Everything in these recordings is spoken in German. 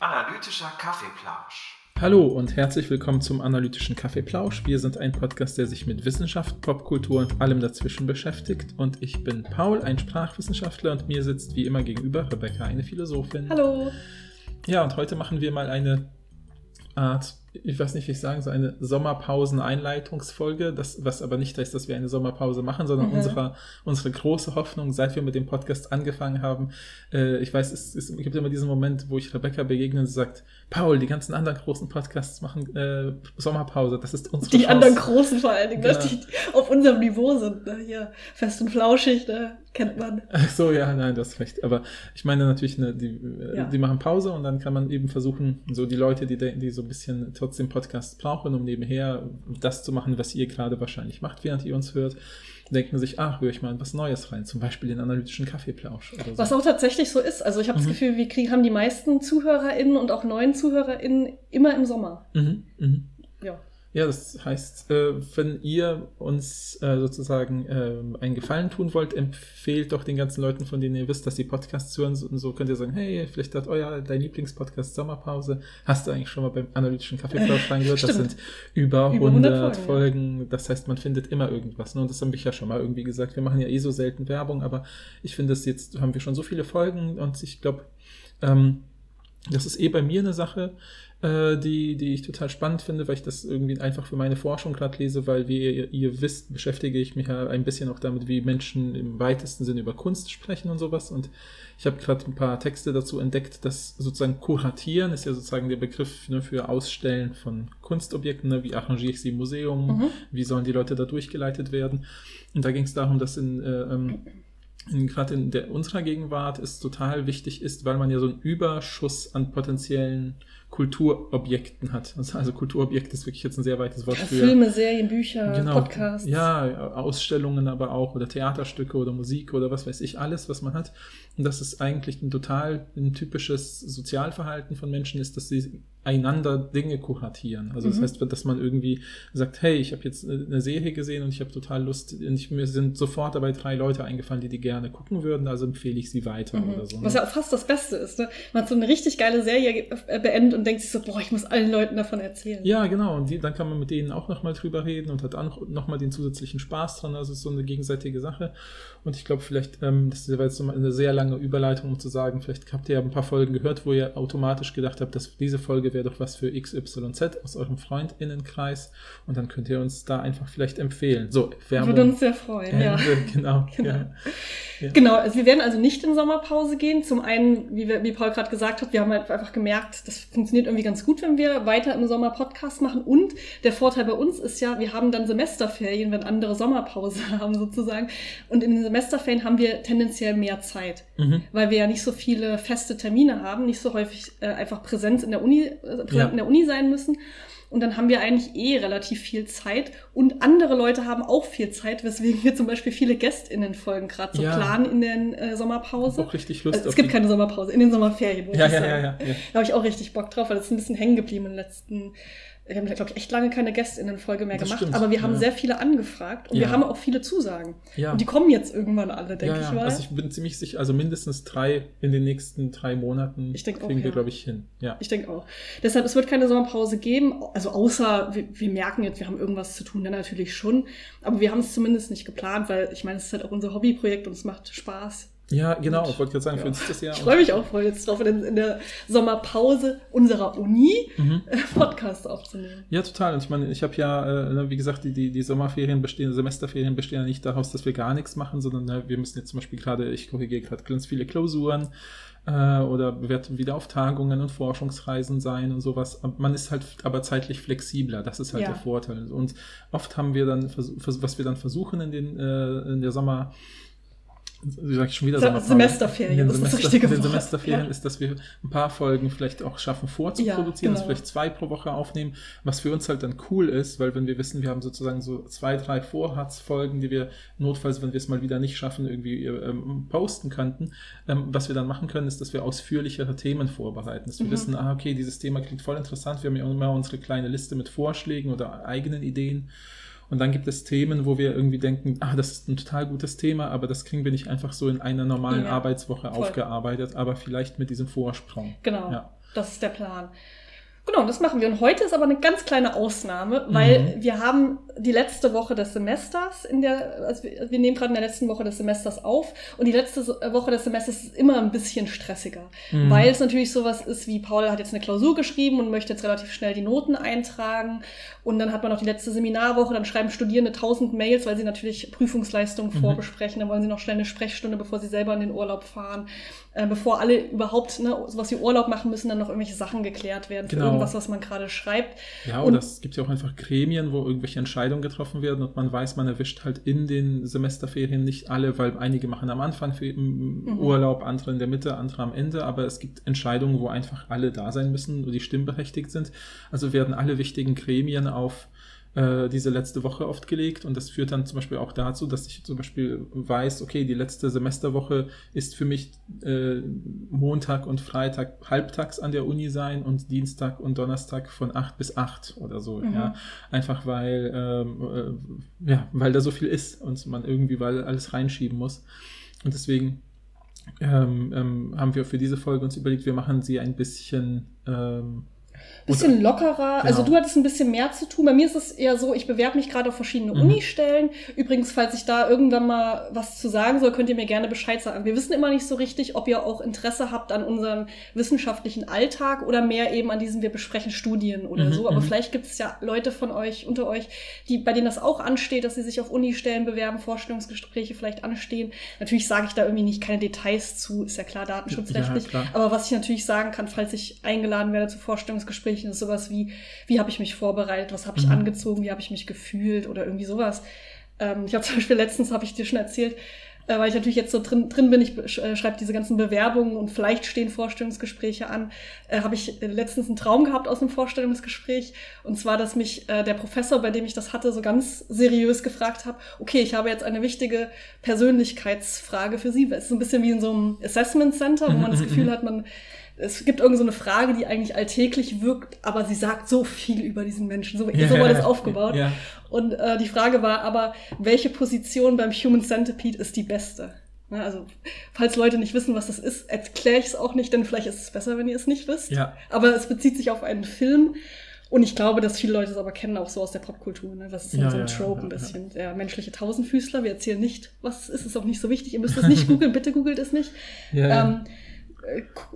Analytischer Kaffeeplausch. Hallo und herzlich willkommen zum Analytischen Kaffeeplausch. Wir sind ein Podcast, der sich mit Wissenschaft, Popkultur und allem dazwischen beschäftigt. Und ich bin Paul, ein Sprachwissenschaftler und mir sitzt wie immer gegenüber Rebecca, eine Philosophin. Hallo. Ja, und heute machen wir mal eine Art ich weiß nicht, wie ich sagen so eine Sommerpausen-Einleitungsfolge, das, was aber nicht heißt, dass wir eine Sommerpause machen, sondern mhm. unsere, unsere große Hoffnung, seit wir mit dem Podcast angefangen haben, äh, ich weiß, es, es gibt immer diesen Moment, wo ich Rebecca begegne und sie sagt, Paul, die ganzen anderen großen Podcasts machen äh, Sommerpause, das ist unsere Die Chance. anderen großen vor allen Dingen, genau. die, die auf unserem Niveau sind, ne? hier fest und flauschig, ne? Kennt man. Ach so, ja, nein, du hast recht, aber ich meine natürlich, ne, die, äh, ja. die machen Pause und dann kann man eben versuchen, so die Leute, die, die so ein bisschen trotzdem Podcasts brauchen, um nebenher das zu machen, was ihr gerade wahrscheinlich macht, während ihr uns hört, denken sich, ach, höre ich mal was Neues rein, zum Beispiel den analytischen Kaffeeplausch. So. Was auch tatsächlich so ist. Also ich habe mhm. das Gefühl, wir kriegen, haben die meisten ZuhörerInnen und auch neuen ZuhörerInnen immer im Sommer. Mhm. Mhm. Ja. Das heißt, äh, wenn ihr uns äh, sozusagen äh, einen Gefallen tun wollt, empfehlt doch den ganzen Leuten, von denen ihr wisst, dass sie Podcasts hören. Und so könnt ihr sagen, hey, vielleicht hat euer dein Lieblingspodcast Sommerpause. Hast du eigentlich schon mal beim analytischen Kaffeeplausch reingehört? Das sind über, über 100, 100 Folgen. Folgen. Ja. Das heißt, man findet immer irgendwas. Ne? Und das habe ich ja schon mal irgendwie gesagt. Wir machen ja eh so selten Werbung, aber ich finde, dass jetzt haben wir schon so viele Folgen und ich glaube, ähm, das ist eh bei mir eine Sache äh, die, die ich total spannend finde, weil ich das irgendwie einfach für meine Forschung gerade lese, weil wie ihr, ihr, wisst, beschäftige ich mich ja ein bisschen auch damit, wie Menschen im weitesten Sinne über Kunst sprechen und sowas. Und ich habe gerade ein paar Texte dazu entdeckt, dass sozusagen Kuratieren ist ja sozusagen der Begriff ne, für Ausstellen von Kunstobjekten. Ne? Wie arrangiere ich sie im Museum? Mhm. Wie sollen die Leute da durchgeleitet werden? Und da ging es darum, dass in äh, ähm, gerade in der, unserer Gegenwart es total wichtig ist, weil man ja so einen Überschuss an potenziellen Kulturobjekten hat. Also, also Kulturobjekt ist wirklich jetzt ein sehr weites Wort für Filme, Serien, Bücher, genau, Podcasts. Ja, Ausstellungen aber auch oder Theaterstücke oder Musik oder was weiß ich, alles, was man hat. Und das ist eigentlich ein total ein typisches Sozialverhalten von Menschen ist, dass sie einander Dinge kuratieren. Also das mhm. heißt, dass man irgendwie sagt, hey, ich habe jetzt eine Serie gesehen und ich habe total Lust, und ich, mir sind sofort dabei drei Leute eingefallen, die die gerne gucken würden, also empfehle ich sie weiter mhm. oder so. Ne? Was ja auch fast das Beste ist, ne? Man hat so eine richtig geile Serie äh, beendet und denkt sich so, boah, ich muss allen Leuten davon erzählen. Ja, genau. Und die, dann kann man mit denen auch nochmal drüber reden und hat auch nochmal den zusätzlichen Spaß dran. Also es ist so eine gegenseitige Sache. Und ich glaube, vielleicht, ähm, das war jetzt eine sehr lange Überleitung, um zu sagen, vielleicht habt ihr ja ein paar Folgen gehört, wo ihr automatisch gedacht habt, dass diese Folge wäre doch was für XYZ aus eurem FreundInnenkreis. Und dann könnt ihr uns da einfach vielleicht empfehlen. So, Werbung. Würde uns sehr freuen, Ende, ja. Genau. Genau. Ja. Ja. genau, also wir werden also nicht in Sommerpause gehen. Zum einen, wie, wir, wie Paul gerade gesagt hat, wir haben halt einfach gemerkt, das funktioniert irgendwie ganz gut, wenn wir weiter im Sommer Podcast machen. Und der Vorteil bei uns ist ja, wir haben dann Semesterferien, wenn andere Sommerpause haben sozusagen. Und in den Semesterferien haben wir tendenziell mehr Zeit, mhm. weil wir ja nicht so viele feste Termine haben, nicht so häufig äh, einfach Präsenz in der Uni, präsent ja. in der Uni sein müssen. Und dann haben wir eigentlich eh relativ viel Zeit. Und andere Leute haben auch viel Zeit, weswegen wir zum Beispiel viele GästInnen-Folgen gerade so ja. planen in der äh, Sommerpause. Auch richtig Lust also, Es gibt keine Sommerpause, in den Sommerferien. Ja, ja, ja, ja, ja. Da habe ich auch richtig Bock drauf, weil das ist ein bisschen hängen geblieben in den letzten wir haben, glaube ich, echt lange keine Gästinnen-Folge mehr das gemacht, stimmt, aber wir haben ja. sehr viele angefragt und ja. wir haben auch viele Zusagen. Ja. Und die kommen jetzt irgendwann alle, denke ich mal. Also ich bin ziemlich sicher, also mindestens drei in den nächsten drei Monaten ich kriegen auch, wir, glaube ich, hin. Ja. Ich denke auch. Deshalb, es wird keine Sommerpause geben, also außer wir, wir merken jetzt, wir haben irgendwas zu tun, dann natürlich schon. Aber wir haben es zumindest nicht geplant, weil ich meine, es ist halt auch unser Hobbyprojekt und es macht Spaß. Ja, genau. Ich wollte gerade sagen, ja. für uns ist das ja. Ich freue mich auch voll jetzt drauf, in, in der Sommerpause unserer Uni mhm. Podcast aufzunehmen. Ja, total. Und ich meine, ich habe ja, äh, ne, wie gesagt, die, die, die Sommerferien bestehen, Semesterferien bestehen ja nicht daraus, dass wir gar nichts machen, sondern ne, wir müssen jetzt zum Beispiel gerade, ich korrigiere gerade ganz viele Klausuren äh, oder wird wieder auf Tagungen und Forschungsreisen sein und sowas. Man ist halt aber zeitlich flexibler. Das ist halt ja. der Vorteil. Und oft haben wir dann, was wir dann versuchen in den äh, in der Sommer wie sag ich schon wieder Sommerpause. Semesterferien, das Semester, ist das richtige Den Semesterferien ja. ist, dass wir ein paar Folgen vielleicht auch schaffen vorzuproduzieren, ja, genau. dass vielleicht zwei pro Woche aufnehmen, was für uns halt dann cool ist, weil wenn wir wissen, wir haben sozusagen so zwei, drei Vorratsfolgen, die wir notfalls, wenn wir es mal wieder nicht schaffen, irgendwie ähm, posten könnten, ähm, was wir dann machen können, ist, dass wir ausführlichere Themen vorbereiten, dass wir mhm. wissen, ah, okay, dieses Thema klingt voll interessant, wir haben ja immer unsere kleine Liste mit Vorschlägen oder eigenen Ideen Und dann gibt es Themen, wo wir irgendwie denken, ah, das ist ein total gutes Thema, aber das kriegen wir nicht einfach so in einer normalen Ja, Arbeitswoche voll. aufgearbeitet, aber vielleicht mit diesem Vorsprung. Genau, Ja. das ist der Plan. Genau, das machen wir. Und heute ist aber eine ganz kleine Ausnahme, weil Mhm. wir haben die letzte Woche des Semesters in der, also wir, nehmen gerade in der letzten Woche des Semesters auf und die letzte Woche des Semesters ist immer ein bisschen stressiger, Mhm. weil es natürlich sowas ist wie Paul hat jetzt eine Klausur geschrieben und möchte jetzt relativ schnell die Noten eintragen und dann hat man noch die letzte Seminarwoche, dann schreiben Studierende tausend Mails, weil sie natürlich Prüfungsleistungen Mhm. vorbesprechen, dann wollen sie noch schnell eine Sprechstunde, bevor sie selber in den Urlaub fahren, äh, bevor alle überhaupt, ne, sowas wie Urlaub machen müssen, dann noch irgendwelche Sachen geklärt werden für Genau. irgendwas, was man gerade schreibt. Ja, Und- oder es gibt ja auch einfach Gremien, wo irgendwelche Entscheidungen getroffen werden und man weiß, man erwischt halt in den Semesterferien nicht alle, weil einige machen am Anfang Mhm. Urlaub, andere in der Mitte, andere am Ende, aber es gibt Entscheidungen, wo einfach alle da sein müssen und die stimmberechtigt sind. Also werden alle wichtigen Gremien auf äh, diese letzte Woche oft gelegt und das führt dann zum Beispiel auch dazu, dass ich zum Beispiel weiß, okay, die letzte Semesterwoche ist für mich äh, Montag und Freitag halbtags an der Uni sein und Dienstag und Donnerstag von 8 bis 8 oder so, Mhm. ja. Einfach weil, ähm, äh, ja, weil da so viel ist und man irgendwie weil alles reinschieben muss. Und deswegen ähm, ähm, haben wir für diese Folge uns überlegt, wir machen sie ein bisschen ähm, Bisschen lockerer. Also Genau. du hattest ein bisschen mehr zu tun. Bei mir ist es eher so, ich bewerbe mich gerade auf verschiedene Mhm. Unistellen. Übrigens, falls ich da irgendwann mal was zu sagen soll, könnt ihr mir gerne Bescheid sagen. Wir wissen immer nicht so richtig, ob ihr auch Interesse habt an unserem wissenschaftlichen Alltag oder mehr eben an diesem, wir besprechen Studien oder Mhm, so. Aber mhm. vielleicht gibt es ja Leute von euch, unter euch, die, bei denen das auch ansteht, dass sie sich auf Unistellen bewerben, Vorstellungsgespräche vielleicht anstehen. Natürlich sage ich da irgendwie nicht keine Details zu, ist ja klar, datenschutzrechtlich. Ja, klar. Aber was ich natürlich sagen kann, falls ich eingeladen werde zu Vorstellungsgesprächen, ist sowas wie, wie habe ich mich vorbereitet, was habe ich Mhm. angezogen, wie habe ich mich gefühlt oder irgendwie sowas. Ähm, ich habe zum Beispiel letztens, habe ich dir schon erzählt, äh, weil ich natürlich jetzt so drin, drin bin, ich äh, schreibe diese ganzen Bewerbungen und vielleicht stehen Vorstellungsgespräche an, äh, habe ich äh, letztens einen Traum gehabt aus einem Vorstellungsgespräch. Und zwar, dass mich äh, der Professor, bei dem ich das hatte, so ganz seriös gefragt habe, okay, ich habe jetzt eine wichtige Persönlichkeitsfrage für Sie. Es ist so ein bisschen wie in so einem Assessment Center, wo man das Gefühl hat, man es gibt irgend so eine Frage, die eigentlich alltäglich wirkt, aber sie sagt so viel über diesen Menschen. So, so war das aufgebaut. Ja. Und äh, die Frage war aber, welche Position beim Human Centipede ist die beste? Ne, also, falls Leute nicht wissen, was das ist, erkläre ich es auch nicht, denn vielleicht ist es besser, wenn ihr es nicht wisst. Ja. Aber es bezieht sich auf einen Film. Und ich glaube, dass viele Leute es aber kennen, auch so aus der Popkultur. Ne? Das ist so, Ja, so ein ja, Trope ja, ein ja. bisschen. Der menschliche Tausendfüßler. Wir erzählen nicht, was es ist. Ist auch nicht so wichtig. Ihr müsst es nicht googeln. Bitte googelt es nicht. Ja, ja. Ähm, äh,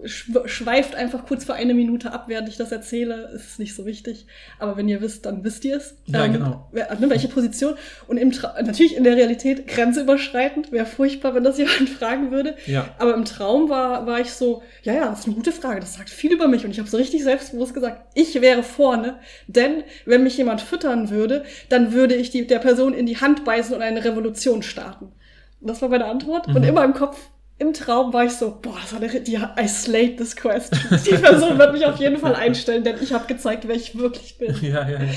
schweift einfach kurz für eine Minute ab, während ich das erzähle. Ist nicht so wichtig. Aber wenn ihr wisst, dann wisst ihr es. Ja, genau. wer- ne, welche Position? Und im Tra natürlich in der Realität grenzüberschreitend. Wäre furchtbar, wenn das jemand fragen würde. Ja. Aber im Traum war, war ich so, ja, ja, das ist eine gute Frage, das sagt viel über mich. Und ich habe so richtig selbstbewusst gesagt, ich wäre vorne, denn wenn mich jemand füttern würde, dann würde ich die, der Person in die Hand beißen und eine Revolution starten. Und das war meine Antwort. Und Mhm. immer im Kopf, im Traum war ich so, boah, das war eine, die, I slayed this question. Die Person wird mich auf jeden Fall einstellen, denn ich habe gezeigt, wer ich wirklich bin. Ja, ja, ja.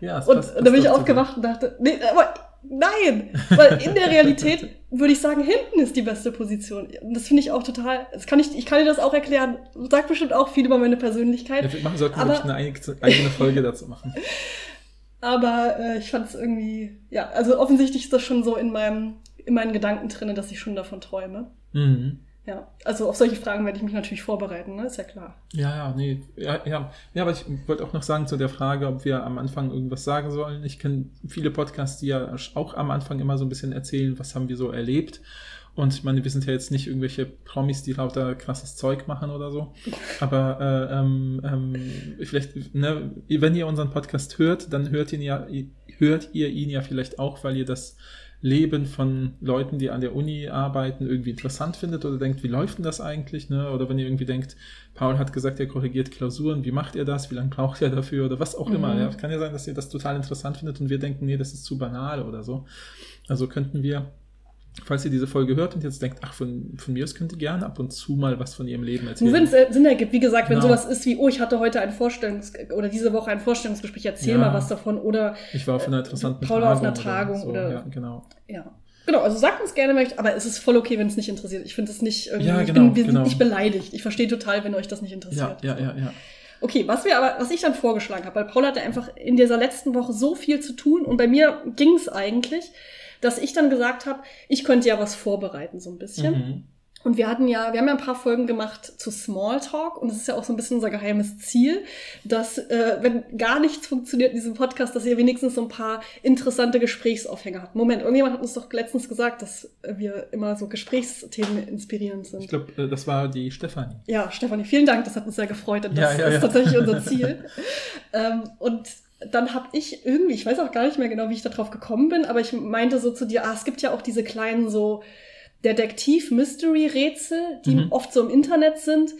ja Und passt- dann bin ich aufgewacht und dachte, nee, aber nein, weil in der Realität würde ich sagen, hinten ist die beste Position. Das finde ich auch total, das kann ich, ich kann dir das auch erklären, sagt bestimmt auch viel über meine Persönlichkeit. Ja, wir machen, sollten Aber- eine eigene, Folge dazu machen. Aber äh, ich fand es irgendwie, ja, also offensichtlich ist das schon so in meinem, in meinen Gedanken drin, dass ich schon davon träume. Mhm. Ja, also auf solche Fragen werde ich mich natürlich vorbereiten, ne? ist ja klar. Ja, ja, nee. Ja, ja. ja, aber ich wollte auch noch sagen zu der Frage, ob wir am Anfang irgendwas sagen sollen. Ich kenne viele Podcasts, die ja auch am Anfang immer so ein bisschen erzählen, was haben wir so erlebt. Und ich meine, wir sind ja jetzt nicht irgendwelche Promis, die lauter krasses Zeug machen oder so. Aber äh, ähm, ähm, vielleicht, ne, wenn ihr unseren Podcast hört, dann hört ihn ja, hört ihr ihn ja vielleicht auch, weil ihr das Leben von Leuten, die an der Uni arbeiten, irgendwie interessant findet oder denkt, wie läuft denn das eigentlich? Ne? Oder wenn ihr irgendwie denkt, Paul hat gesagt, er korrigiert Klausuren, wie macht er das? Wie lange braucht er dafür? Oder was auch Mhm. immer. Ja, kann ja sein, dass ihr das total interessant findet und wir denken, nee, das ist zu banal oder so. Also könnten wir, falls ihr diese Folge hört und jetzt denkt, ach, von, von mir aus könnt ihr gerne ab und zu mal was von ihrem Leben erzählen. Nur wenn es äh, Sinn ergibt, wie gesagt, wenn Genau. sowas ist wie, oh, ich hatte heute ein Vorstellungs- oder diese Woche ein Vorstellungsgespräch, erzähl Ja. mal was davon oder ich war auf einer interessanten Paul war auf einer Tagung Tagung oder- ja, genau. Ja. Genau, also sagt uns gerne, möcht- aber es ist voll okay, wenn es nicht interessiert. Ich finde es nicht irgendwie, Ja, ich genau, bin, wir genau. sind nicht beleidigt. Ich verstehe total, wenn euch das nicht Ja, interessiert. ja, ja, ja. Okay, was wir aber, was ich dann vorgeschlagen habe, weil Paul hatte einfach in dieser letzten Woche so viel zu tun und bei mir ging es eigentlich, dass ich dann gesagt habe, ich könnte ja was vorbereiten, so ein bisschen. Mhm. Und wir hatten ja, wir haben ja ein paar Folgen gemacht zu Smalltalk und es ist ja auch so ein bisschen unser geheimes Ziel, dass, äh, wenn gar nichts funktioniert in diesem Podcast, dass ihr wenigstens so ein paar interessante Gesprächsaufhänger habt. Moment, irgendjemand hat uns doch letztens gesagt, dass wir immer so Gesprächsthemen inspirierend sind. Ich glaube, äh, das war die Stefanie. Ja, Stefanie, vielen Dank, das hat uns sehr gefreut und das ja, ja, ja. ist tatsächlich unser Ziel. ähm, und dann habe ich irgendwie, ich weiß auch gar nicht mehr genau, wie ich darauf gekommen bin, aber ich meinte so zu dir, ah, es gibt ja auch diese kleinen so Detektiv-Mystery-Rätsel, die mhm. oft so im Internet sind.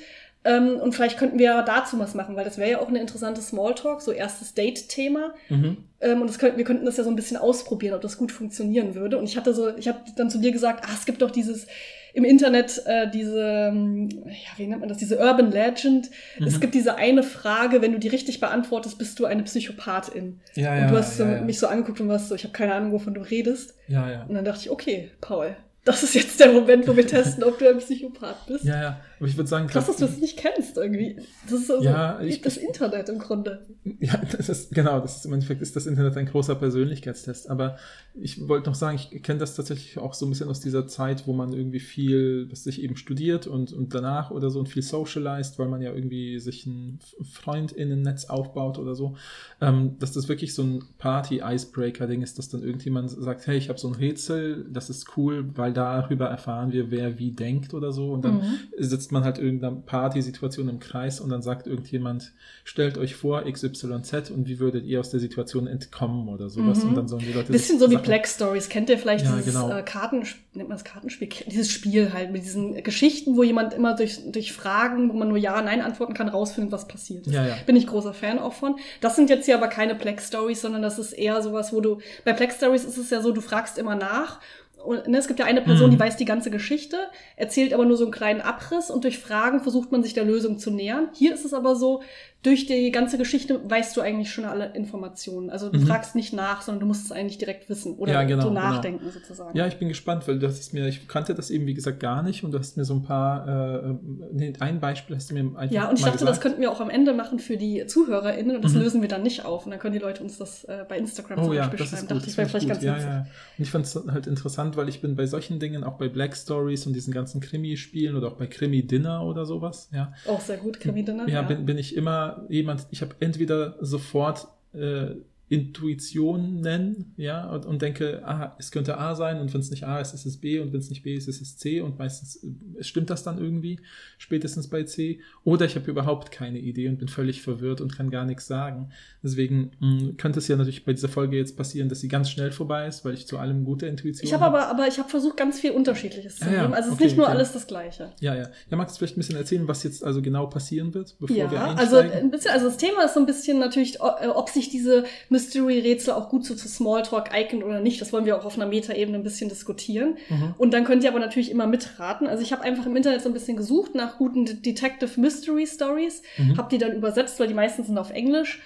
Ähm, und vielleicht könnten wir dazu was machen, weil das wäre ja auch eine interessante Smalltalk, so erstes Date-Thema. Mhm. Ähm, und das könnten, wir könnten das ja so ein bisschen ausprobieren, ob das gut funktionieren würde. Und ich hatte so, ich habe dann zu dir gesagt, ah, es gibt doch dieses im Internet äh, diese, ähm, ja, wie nennt man das, diese Urban Legend. Mhm. Es gibt diese eine Frage, wenn du die richtig beantwortest, bist du eine Psychopathin. Ja, ja, und du hast ja, ja. mich so angeguckt und warst so, ich habe keine Ahnung, wovon du redest. Ja, ja. Und dann dachte ich, okay, Paul, das ist jetzt der Moment, wo wir testen, ob du ein Psychopath bist. Ja, ja. Aber ich würde sagen, krass, dass du das nicht kennst irgendwie. Das ist so, ja, ich, das Internet im Grunde. Ja, das ist genau, das ist im Endeffekt ist das Internet ein großer Persönlichkeitstest. Aber ich wollte noch sagen, ich kenne das tatsächlich auch so ein bisschen aus dieser Zeit, wo man irgendwie viel, was sich eben studiert und, und danach oder so und viel socialized, weil man ja irgendwie sich ein Freundinnennetz aufbaut oder so. Ähm, dass das wirklich so ein Party-Icebreaker-Ding ist, dass dann irgendjemand sagt, hey, ich habe so ein Rätsel, das ist cool, weil darüber erfahren wir, wer wie denkt oder so. Und dann mhm. sitzt man halt irgendeiner Partysituation im Kreis und dann sagt irgendjemand, stellt euch vor XYZ und wie würdet ihr aus der Situation entkommen oder sowas. Mhm. Und dann sollen die Leute Bisschen so wie Black Stories. Kennt ihr vielleicht ja, dieses genau. äh, Kartenspiel, nennt man das Kartenspiel? Dieses Spiel halt mit diesen Geschichten, wo jemand immer durch, durch Fragen, wo man nur Ja, Nein antworten kann, rausfindet, was passiert ist. Ja, ja. Bin ich großer Fan auch von. Das sind jetzt hier aber keine Black Stories, sondern das ist eher sowas, wo du, bei Black Stories ist es ja so, du fragst immer nach und, ne, es gibt ja eine Person, die mhm. weiß die ganze Geschichte, erzählt aber nur so einen kleinen Abriss und durch Fragen versucht man sich der Lösung zu nähern. Hier ist es aber so, durch die ganze Geschichte weißt du eigentlich schon alle Informationen. Also du mhm. fragst nicht nach, sondern du musst es eigentlich direkt wissen oder ja, genau, so genau. nachdenken genau. sozusagen. Ja, ich bin gespannt, weil das ist mir, ich kannte das eben wie gesagt gar nicht und du hast mir so ein paar, äh, nee, ein Beispiel hast du mir einfach Ja, und ich dachte, gesagt. das könnten wir auch am Ende machen für die ZuhörerInnen und das mhm. lösen wir dann nicht auf und dann können die Leute uns das äh, bei Instagram oh, zum Beispiel ja, schreiben. Dachte ich, wäre vielleicht gut. ganz ja, ja. Und ich fand es halt interessant, weil ich bin bei solchen Dingen, auch bei Black Stories und diesen ganzen Krimi-Spielen oder auch bei Krimi-Dinner oder sowas, ja. Auch sehr gut, Krimi-Dinner. Ja, ja. Bin, bin ich immer jemand, ich habe entweder sofort äh, Intuition nennen, ja, und, und, denke, ah, es könnte A sein und wenn es nicht A ist, ist es B und wenn es nicht B ist, ist es C und meistens äh, stimmt das dann irgendwie, spätestens bei C. Oder ich habe überhaupt keine Idee und bin völlig verwirrt und kann gar nichts sagen. Deswegen mh, hm, könnte es ja natürlich bei dieser Folge jetzt passieren, dass sie ganz schnell vorbei ist, weil ich zu allem gute Intuition habe. Ich habe aber, aber ich habe versucht, ganz viel Unterschiedliches zu ah, ja, Also es okay, ist nicht nur okay. alles das Gleiche. Ja, ja. Ja, magst du vielleicht ein bisschen erzählen, was jetzt also genau passieren wird, bevor ja, wir einsteigen? Also ein bisschen, also das Thema ist so ein bisschen natürlich, ob sich diese Mystery-Rätsel auch gut so zu Smalltalk eignen oder nicht. Das wollen wir auch auf einer Metaebene ein bisschen diskutieren. Mhm. Und dann könnt ihr aber natürlich immer mitraten. Also ich habe einfach im Internet so ein bisschen gesucht nach guten Detective Mystery Stories, mhm. habe die dann übersetzt, weil die meisten sind auf Englisch.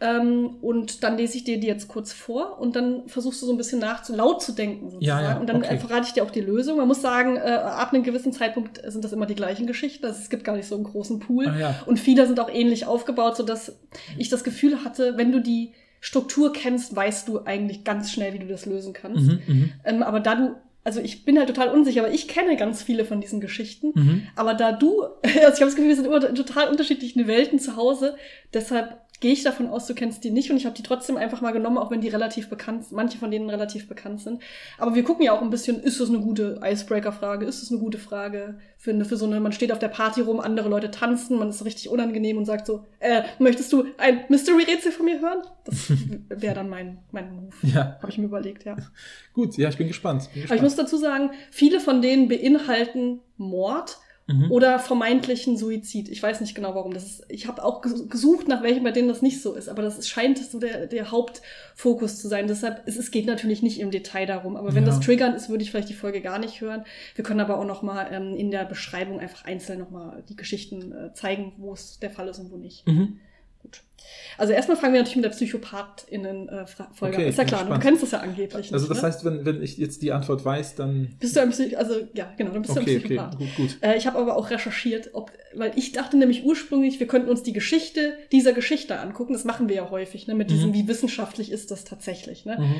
Ähm, und dann lese ich dir die jetzt kurz vor und dann versuchst du so ein bisschen nach zu laut zu denken sozusagen. Ja, ja, und dann okay. verrate ich dir auch die Lösung. Man muss sagen, äh, ab einem gewissen Zeitpunkt sind das immer die gleichen Geschichten. Also es gibt gar nicht so einen großen Pool. Ah, ja. Und viele sind auch ähnlich aufgebaut, sodass ich das Gefühl hatte, wenn du die Struktur kennst, weißt du eigentlich ganz schnell, wie du das lösen kannst. Mhm, mhm, ähm, aber da du, also ich bin halt total unsicher, aber ich kenne ganz viele von diesen Geschichten. Mhm. Aber da du, also ich habe das Gefühl, wir sind in total unterschiedlichen Welten zu Hause, deshalb gehe ich davon aus, du kennst die nicht und ich habe die trotzdem einfach mal genommen, auch wenn die relativ bekannt, sind, manche von denen relativ bekannt sind. Aber wir gucken ja auch ein bisschen, ist das eine gute Icebreaker-Frage? Ist das eine gute Frage für, eine, für so eine, man steht auf der Party rum, andere Leute tanzen, man ist richtig unangenehm und sagt so, äh, möchtest du ein Mystery-Rätsel von mir hören? Das wäre dann mein, mein Move. Ja. Habe ich mir überlegt, ja. Gut, ja, ich bin gespannt. bin gespannt. Aber ich muss dazu sagen, viele von denen beinhalten Mord Mhm. Oder vermeintlichen Suizid. Ich weiß nicht genau warum. Das ist, ich habe auch gesucht, nach welchen, bei denen das nicht so ist. Aber das scheint so der, der Hauptfokus zu sein. Deshalb, es, es geht natürlich nicht im Detail darum. Aber wenn ja. das triggernd ist, würde ich vielleicht die Folge gar nicht hören. Wir können aber auch noch mal ähm, in der Beschreibung einfach einzeln noch mal die Geschichten äh, zeigen, wo es der Fall ist und wo nicht. Mhm. Gut. Also erstmal fangen wir natürlich mit der PsychopathInnen-Folge Okay, an. Ist ja klar, spannend. du kennst das ja angeblich. Also nicht, das ne? heißt, wenn, wenn ich jetzt die Antwort weiß, dann. Bist du ein Psych also ja, genau, dann bist du Okay, ein okay, Psychopath. gut, gut. Äh, ich habe aber auch recherchiert, ob, weil ich dachte nämlich ursprünglich, wir könnten uns die Geschichte dieser Geschichte angucken. Das machen wir ja häufig, ne, mit diesem, Mhm. wie wissenschaftlich ist das tatsächlich. Ne? Mhm.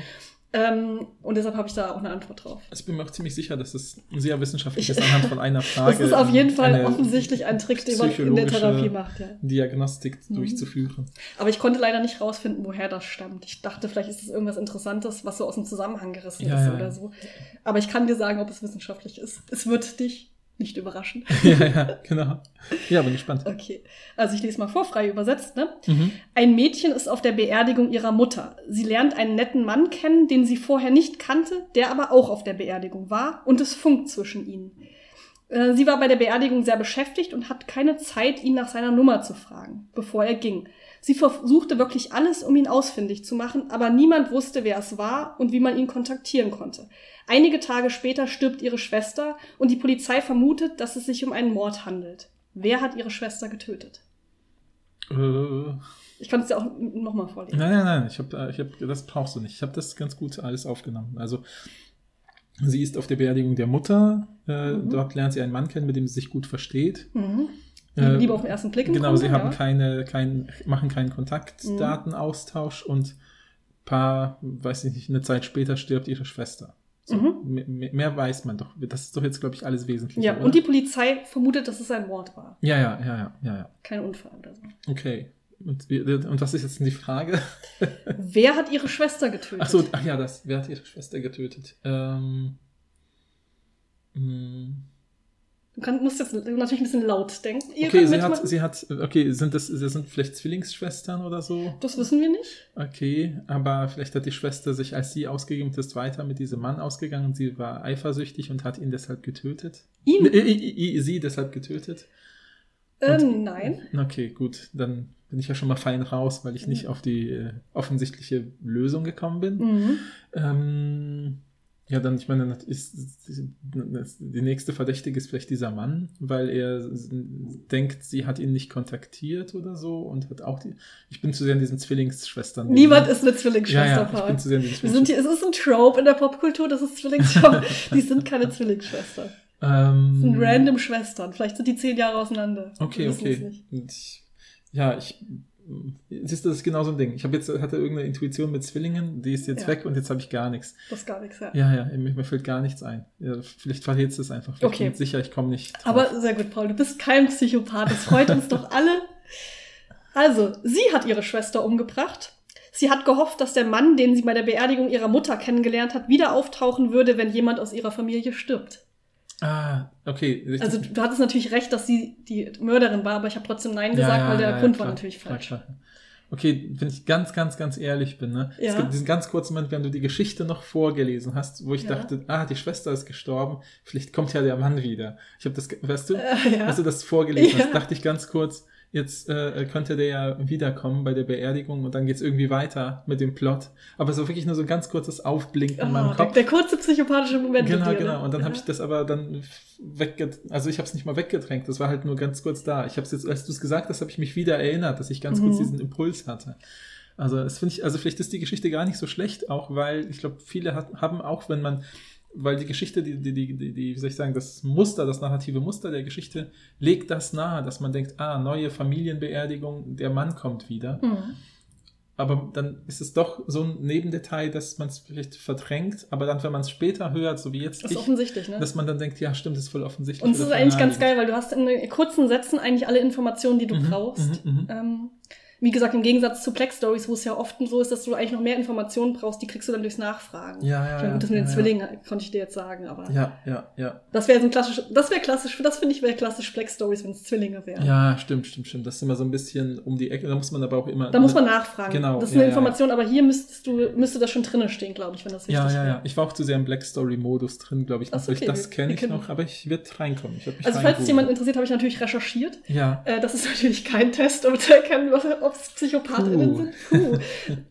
Ähm, und deshalb habe ich da auch eine Antwort drauf. Also ich bin mir auch ziemlich sicher, dass es sehr wissenschaftlich ist anhand von einer Frage. Das ist auf jeden Fall offensichtlich ein Trick, den man in der Therapie macht. Ja. Diagnostik Mhm. durchzuführen. Aber ich konnte leider nicht rausfinden, woher das stammt. Ich dachte, vielleicht ist das irgendwas Interessantes, was so aus dem Zusammenhang gerissen Ja, ist ja, oder so. Aber ich kann dir sagen, ob es wissenschaftlich ist. Es wird dich nicht überraschen. ja, ja, genau. Ja, bin gespannt. Okay, also ich lese mal vor, frei übersetzt. Ne? Mhm. Ein Mädchen ist auf der Beerdigung ihrer Mutter. Sie lernt einen netten Mann kennen, den sie vorher nicht kannte, der aber auch auf der Beerdigung war, und es funkt zwischen ihnen. Äh, Sie war bei der Beerdigung sehr beschäftigt und hat keine Zeit, ihn nach seiner Nummer zu fragen, bevor er ging. Sie versuchte wirklich alles, um ihn ausfindig zu machen, aber niemand wusste, wer es war und wie man ihn kontaktieren konnte. Einige Tage später stirbt ihre Schwester und die Polizei vermutet, dass es sich um einen Mord handelt. Wer hat ihre Schwester getötet? Äh, Ich kann es dir auch nochmal vorlesen. nein, nein, nein, ich hab, äh, ich hab, das brauchst du nicht. Ich habe das ganz gut alles aufgenommen. Also, sie ist auf der Beerdigung der Mutter. Äh, Mhm. Dort lernt sie einen Mann kennen, mit dem sie sich gut versteht. Mhm. Äh, Liebe auf den ersten Blick. Genau, Grunde, sie haben ja. keine, kein, machen keinen Kontaktdatenaustausch und paar, weiß ich nicht, eine Zeit später stirbt ihre Schwester. So, Mhm. mehr, mehr weiß man doch. Das ist doch jetzt, glaube ich, alles Wesentliche. Ja, oder? und die Polizei vermutet, dass es ein Mord war. ja, ja, ja, ja, ja, ja. Kein Unfall oder so. Okay. Und, und was ist jetzt die Frage? Wer hat ihre Schwester getötet? Ach so, ach ja, das. Wer hat ihre Schwester getötet? Ähm, mh, Du kann, musst jetzt natürlich ein bisschen laut denken. Ihr okay, sie hat, sie hat, okay, sind das, das sind vielleicht Zwillingsschwestern oder so? das wissen wir nicht. Okay, aber vielleicht hat die Schwester sich, als sie ausgegeben ist, weiter mit diesem Mann ausgegangen sie war eifersüchtig und hat ihn deshalb getötet. Ihn? Äh, äh, äh, sie deshalb getötet. Äh, und- nein. Okay, gut, dann bin ich ja schon mal fein raus, weil ich nicht auf die äh, offensichtliche Lösung gekommen bin. Mhm. Ähm, ja, dann, ich meine, ist, die nächste Verdächtige ist vielleicht dieser Mann, weil er denkt, sie hat ihn nicht kontaktiert oder so und hat auch die. Ich bin zu sehr in diesen Zwillingsschwestern. Niemand ist eine Zwillingsschwester, ja, ja, ich bin zu sehr in diesen Wir sind hier, es ist ein Trope in der Popkultur, das ist Zwillingsschwestern. die sind keine Zwillingsschwestern. ähm, Das sind random Schwestern. Vielleicht sind die zehn Jahre auseinander. Okay, okay. ich, ja, ich. Siehst du, das ist genau so ein Ding. Ich habe jetzt hatte irgendeine Intuition mit Zwillingen, die ist jetzt Ja. weg und jetzt habe ich gar nichts. Das ist gar nichts, ja. Ja, ja, mir, mir fällt gar nichts ein. Ja, vielleicht verliert es einfach. Vielleicht Okay. bin ich sicher, ich komme nicht. Drauf. Aber sehr gut, Paul. Du bist kein Psychopath. Das freut uns doch alle. Also, sie hat ihre Schwester umgebracht. Sie hat gehofft, dass der Mann, den sie bei der Beerdigung ihrer Mutter kennengelernt hat, wieder auftauchen würde, wenn jemand aus ihrer Familie stirbt. Ah, okay. richtig. Also, du hattest natürlich recht, dass sie die Mörderin war, aber ich habe trotzdem Nein Ja, gesagt, ja, weil der ja, Grund klar, war natürlich klar, falsch. klar. Okay, wenn ich ganz, ganz, ganz ehrlich bin, ne? Ja. Es gibt diesen ganz kurzen Moment, wenn du die Geschichte noch vorgelesen hast, wo ich Ja. dachte, ah, die Schwester ist gestorben, vielleicht kommt ja der Mann wieder. Ich habe das, weißt du, Äh, ja. als du das vorgelesen Ja. hast, dachte ich ganz kurz, jetzt äh, könnte der ja wiederkommen bei der Beerdigung und dann geht's irgendwie weiter mit dem Plot. Aber es war wirklich nur so ein ganz kurzes Aufblinken in meinem Ah, der, Kopf. der kurze psychopathische Moment Genau, dir. genau. Ne? Und dann ja. habe ich das aber dann weggedrängt. Also ich habe es nicht mal weggedrängt. Das war halt nur ganz kurz da. Ich habe es jetzt, als du es gesagt hast, habe ich mich wieder erinnert, dass ich ganz kurz Mhm. diesen Impuls hatte. Also das finde ich, also vielleicht ist die Geschichte gar nicht so schlecht, auch weil ich glaube, viele hat, haben auch, wenn man, weil die Geschichte, die, die, die, die, wie soll ich sagen, das Muster, das narrative Muster der Geschichte legt das nahe, dass man denkt, ah, neue Familienbeerdigung, der Mann kommt wieder. Mhm. Aber dann ist es doch so ein Nebendetail, dass man es vielleicht verdrängt, aber dann, wenn man es später hört, so wie jetzt Das ist ich, offensichtlich, ne? dass man dann denkt, ja, stimmt, das ist voll offensichtlich. Und es ist eigentlich ganz geil, weil du hast in kurzen Sätzen eigentlich alle Informationen, die du Mhm, brauchst. mhm, mhm. Ähm, wie gesagt, im Gegensatz zu Plex Stories, wo es ja oft so ist, dass du eigentlich noch mehr Informationen brauchst, die kriegst du dann durchs Nachfragen. Ja, ja, Ich meine, ja. gut, das mit ja, den ja. Zwillingen konnte ich dir jetzt sagen, aber Ja, ja, ja. das wäre so ein klassisch, das wäre klassisch, das finde ich wäre klassisch Plex Stories, wenn es Zwillinge wären. Ja, stimmt, stimmt, stimmt. Das ist immer so ein bisschen um die Ecke. Da muss man aber auch immer. Da muss man nachfragen. Genau, Das ist ja, eine ja, Information, aber hier müsstest du, müsste das schon drinnen stehen, glaube ich, wenn das wichtig Ja, ja, ja. wäre. Ich war auch zu sehr im Black Story-Modus drin, glaube ich. Ach noch. so, okay, das kenne ich noch, aber ich werde reinkommen. Ich Also falls es jemand interessiert, habe ich natürlich recherchiert. Ja. Äh, das ist natürlich kein Test, um zu erkennen, ob es PsychopathInnen sind. Puh.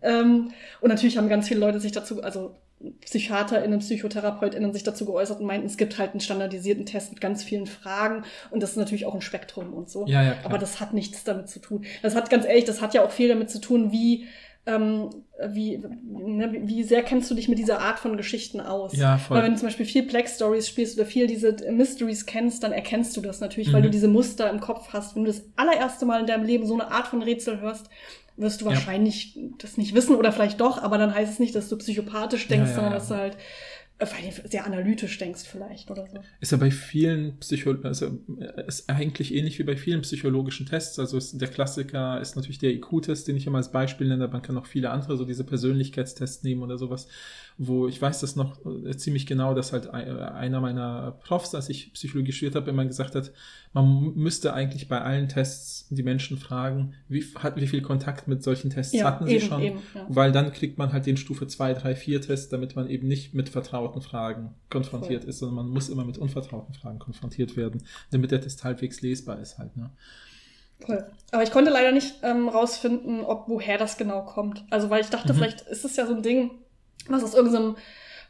ähm, und natürlich haben ganz viele Leute sich dazu, also PsychiaterInnen, PsychotherapeutInnen sich dazu geäußert und meinten, es gibt halt einen standardisierten Test mit ganz vielen Fragen und das ist natürlich auch ein Spektrum und so. Ja, ja, klar. Aber das hat nichts damit zu tun. Das hat ganz ehrlich, das hat ja auch viel damit zu tun, wie ähm, wie, ne, wie sehr kennst du dich mit dieser Art von Geschichten aus? Ja, voll. Weil wenn du zum Beispiel viel Plex Stories spielst oder viel diese Mysteries kennst, dann erkennst du das natürlich, weil du diese Muster im Kopf hast. Wenn du das allererste Mal in deinem Leben so eine Art von Rätsel hörst, wirst du Ja. wahrscheinlich das nicht wissen oder vielleicht doch, aber dann heißt es nicht, dass du psychopathisch denkst, Ja, ja, sondern ja. dass du halt äh, vielleicht sehr analytisch denkst vielleicht oder so. Ist ja bei vielen Psycho also äh, ist eigentlich ähnlich wie bei vielen psychologischen Tests. Also der Klassiker ist natürlich der IQ-Test, den ich immer als Beispiel nenne. Man kann auch viele andere, so diese Persönlichkeitstests nehmen oder sowas, wo ich weiß das noch äh, ziemlich genau, dass halt äh, einer meiner Profs, als ich Psychologie studiert habe, immer gesagt hat, man müsste eigentlich bei allen Tests die Menschen fragen, wie, hat, wie viel Kontakt mit solchen Tests hatten sie eben, schon? eben, ja. Weil dann kriegt man halt den Stufe 2, 3, 4 Test, damit man eben nicht mit vertrauten Fragen konfrontiert Voll. ist, sondern man muss immer mit unvertrauten Fragen konfrontiert werden, damit der Test halbwegs lesbar ist halt. Ne? Cool. Aber ich konnte leider nicht ähm, rausfinden, ob woher das genau kommt. Also weil ich dachte, Mhm. vielleicht ist es ja so ein Ding, was aus irgendeinem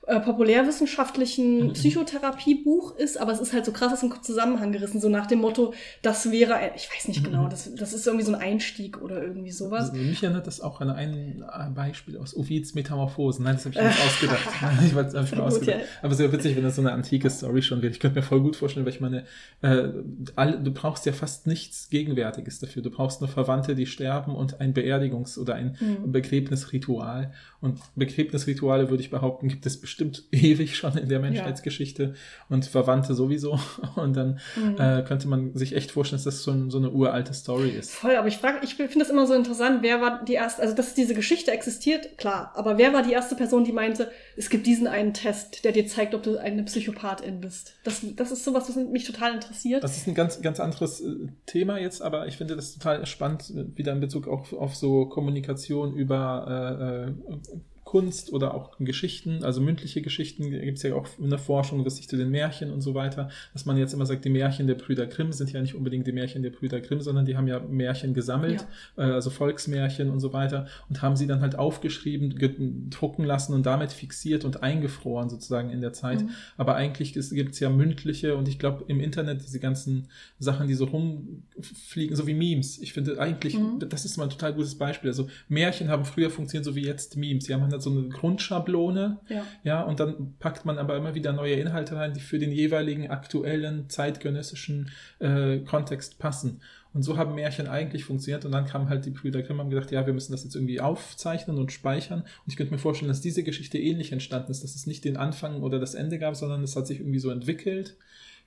äh, populärwissenschaftlichen Mhm. Psychotherapiebuch ist, aber es ist halt so krass aus dem Zusammenhang gerissen, so nach dem Motto, das wäre, ein, ich weiß nicht Mhm. genau, das, das ist irgendwie so ein Einstieg oder irgendwie sowas. Also, mich erinnert das auch an ein äh, Beispiel aus Ovids Metamorphosen. Nein, das habe ich mir nicht ausgedacht. Ich es einfach Gut, ausgedacht. ja. Aber sehr witzig, wenn das so eine antike Story schon wird. Ich könnte mir voll gut vorstellen, weil ich meine, äh, alle, du brauchst ja fast nichts Gegenwärtiges dafür. Du brauchst nur Verwandte, die sterben und ein Beerdigungs- oder ein Mhm. Begräbnisritual. Und Begräbnisrituale, würde ich behaupten, gibt es bestimmt ewig schon in der Menschheitsgeschichte und Verwandte sowieso. Und dann Mhm. äh, könnte man sich echt vorstellen, dass das so, ein, so eine uralte Story ist. Voll, aber ich frage, ich finde das immer so interessant, wer war die erste, also dass diese Geschichte existiert, klar, aber wer war die erste Person, die meinte, es gibt diesen einen Test, der dir zeigt, ob du eine Psychopathin bist? Das, das ist sowas, was mich total interessiert. Das ist ein ganz, ganz anderes äh, Thema jetzt, aber ich finde das total spannend, äh, wieder in Bezug auf, auf so Kommunikation über äh, äh, Kunst oder auch Geschichten, also mündliche Geschichten, gibt es ja auch in der Forschung, was sich zu den Märchen und so weiter, dass man jetzt immer sagt, die Märchen der Brüder Grimm sind ja nicht unbedingt die Märchen der Brüder Grimm, sondern die haben ja Märchen gesammelt, äh, also Volksmärchen und so weiter und haben sie dann halt aufgeschrieben, gedrucken lassen und damit fixiert und eingefroren sozusagen in der Zeit. Mhm. Aber eigentlich gibt es ja mündliche und ich glaube im Internet diese ganzen Sachen, die so rumfliegen, so wie Memes. Ich finde eigentlich, Mhm. das ist mal ein total gutes Beispiel. Also Märchen haben früher funktioniert, so wie jetzt Memes. Die haben halt so eine Grundschablone, Ja. ja, und dann packt man aber immer wieder neue Inhalte rein, die für den jeweiligen aktuellen zeitgenössischen äh, Kontext passen. Und so haben Märchen eigentlich funktioniert. Und dann kamen halt die Brüder Grimm und haben gedacht, ja, wir müssen das jetzt irgendwie aufzeichnen und speichern. Und ich könnte mir vorstellen, dass diese Geschichte ähnlich entstanden ist, dass es nicht den Anfang oder das Ende gab, sondern es hat sich irgendwie so entwickelt.